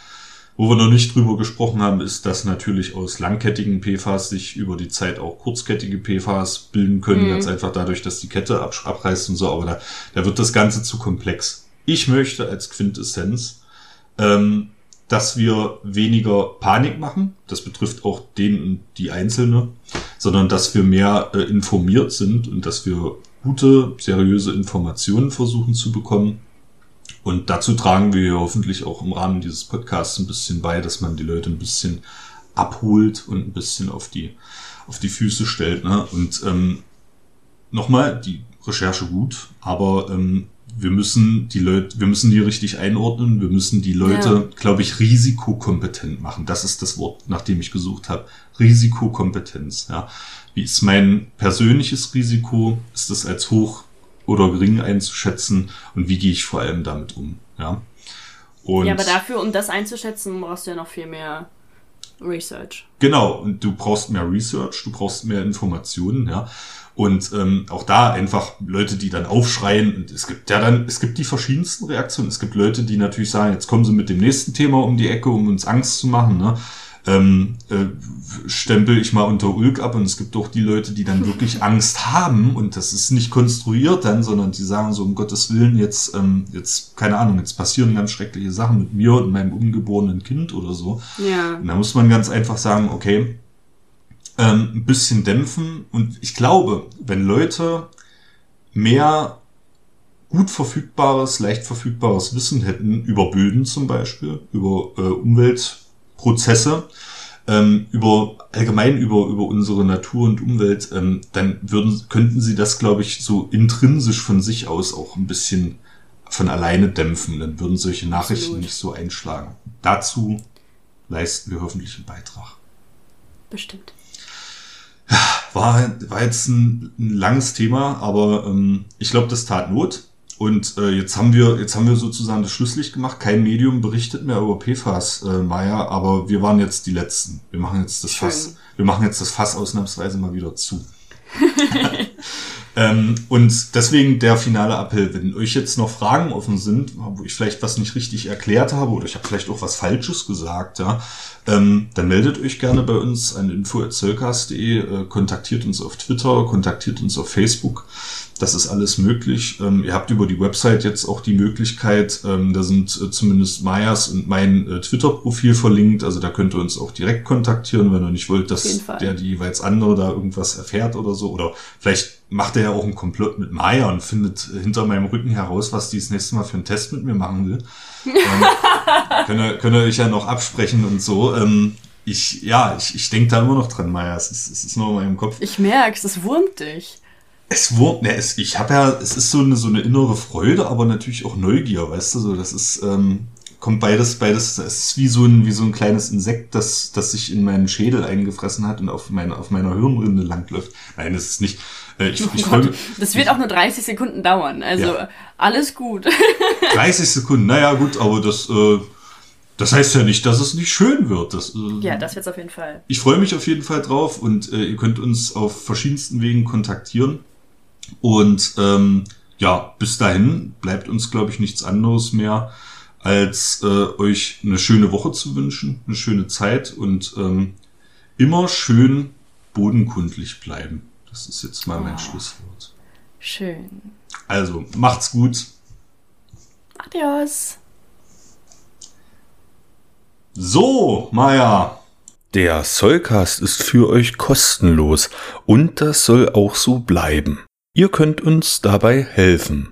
Wo wir noch nicht drüber gesprochen haben, ist, dass natürlich aus langkettigen PFAS sich über die Zeit auch kurzkettige PFAS bilden können, mhm. ganz einfach dadurch, dass die Kette abreißt und so, aber da, da wird das Ganze zu komplex. Ich möchte als Quintessenz, ähm, dass wir weniger Panik machen, das betrifft auch den und die Einzelne, sondern dass wir mehr äh, informiert sind und dass wir gute, seriöse Informationen versuchen zu bekommen und dazu tragen wir hoffentlich auch im Rahmen dieses Podcasts ein bisschen bei, dass man die Leute ein bisschen abholt und ein bisschen auf die, auf die Füße stellt. Ne? Und ähm, nochmal, die Recherche gut, aber ähm, wir müssen die Leute, wir müssen die richtig einordnen, wir müssen die Leute, ja. glaube ich, risikokompetent machen. Das ist das Wort, nach dem ich gesucht habe. Risikokompetenz. Ja. Wie ist mein persönliches Risiko? Ist das als hoch oder gering einzuschätzen und wie gehe ich vor allem damit um. Ja, und ja aber dafür, um das einzuschätzen, brauchst du ja noch viel mehr Research. Genau, und du brauchst mehr Research, du brauchst mehr Informationen, ja. Und ähm, auch da einfach Leute, die dann aufschreien. Und es gibt ja dann, es gibt die verschiedensten Reaktionen. Es gibt Leute, die natürlich sagen, jetzt kommen sie mit dem nächsten Thema um die Ecke, um uns Angst zu machen. Ne? Ähm, äh, stempel ich mal unter Ulk ab und es gibt auch die Leute, die dann wirklich Angst haben und das ist nicht konstruiert dann, sondern die sagen so um Gottes Willen jetzt, ähm, jetzt keine Ahnung, jetzt passieren ganz schreckliche Sachen mit mir und meinem ungeborenen Kind oder so. Ja. Und da muss man ganz einfach sagen, okay, ähm, ein bisschen dämpfen und ich glaube, wenn Leute mehr gut verfügbares, leicht verfügbares Wissen hätten über Böden zum Beispiel, über äh, Umwelt Prozesse ähm, über allgemein über über unsere Natur und Umwelt, ähm, dann würden könnten sie das, glaube ich, so intrinsisch von sich aus auch ein bisschen von alleine dämpfen. Dann würden solche Nachrichten Absolut. nicht so einschlagen. Dazu leisten wir hoffentlich einen Beitrag. Bestimmt. War, war jetzt ein, ein langes Thema, aber ähm, ich glaube, das tat Not. Und äh, jetzt haben wir jetzt haben wir sozusagen das Schlusslicht gemacht. Kein Medium berichtet mehr über PFAS, äh, Maya, aber wir waren jetzt die Letzten. Wir machen jetzt das Schön. Fass. Wir machen jetzt das Fass ausnahmsweise mal wieder zu. ähm, und deswegen der finale Appell, wenn euch jetzt noch Fragen offen sind, wo ich vielleicht was nicht richtig erklärt habe oder ich habe vielleicht auch was Falsches gesagt, ja, ähm, dann meldet euch gerne bei uns an info.zölkas.de, äh, kontaktiert uns auf Twitter, kontaktiert uns auf Facebook. Das ist alles möglich. Ähm, ihr habt über die Website jetzt auch die Möglichkeit, ähm, da sind äh, zumindest Mayas und mein äh, Twitter-Profil verlinkt. Also da könnt ihr uns auch direkt kontaktieren, wenn ihr nicht wollt, dass der die jeweils andere da irgendwas erfährt oder so. Oder vielleicht macht er ja auch einen Komplott mit Maya und findet hinter meinem Rücken heraus, was die das nächste Mal für einen Test mit mir machen will. Ähm, könnt ihr euch ja noch absprechen und so. Ähm, ich, ja, ich, ich denke da immer noch dran, Maya. Es ist, es ist nur in meinem Kopf. Ich merke, es wurmt dich. Es wurmt, ne, es, ich habe ja, es ist so eine, so eine innere Freude, aber natürlich auch Neugier, weißt du, so, das ist, ähm, kommt beides, beides, es ist wie so ein, wie so ein kleines Insekt, das, das sich in meinen Schädel eingefressen hat und auf, meine, auf meiner Hirnrinde langläuft. Nein, das ist nicht, äh, ich, oh ich Gott, Das wird auch nur 30 Sekunden dauern, also ja. alles gut. 30 Sekunden, naja, gut, aber das, äh, das heißt ja nicht, dass es nicht schön wird. Das, äh, ja, das wird's auf jeden Fall. Ich freue mich auf jeden Fall drauf und äh, ihr könnt uns auf verschiedensten Wegen kontaktieren. Und ähm, ja, bis dahin bleibt uns, glaube ich, nichts anderes mehr, als äh, euch eine schöne Woche zu wünschen, eine schöne Zeit und ähm, immer schön bodenkundlich bleiben. Das ist jetzt mal mein oh. Schlusswort. Schön. Also, macht's gut. Adios. So, Maya. Der Sollcast ist für euch kostenlos und das soll auch so bleiben. Ihr könnt uns dabei helfen.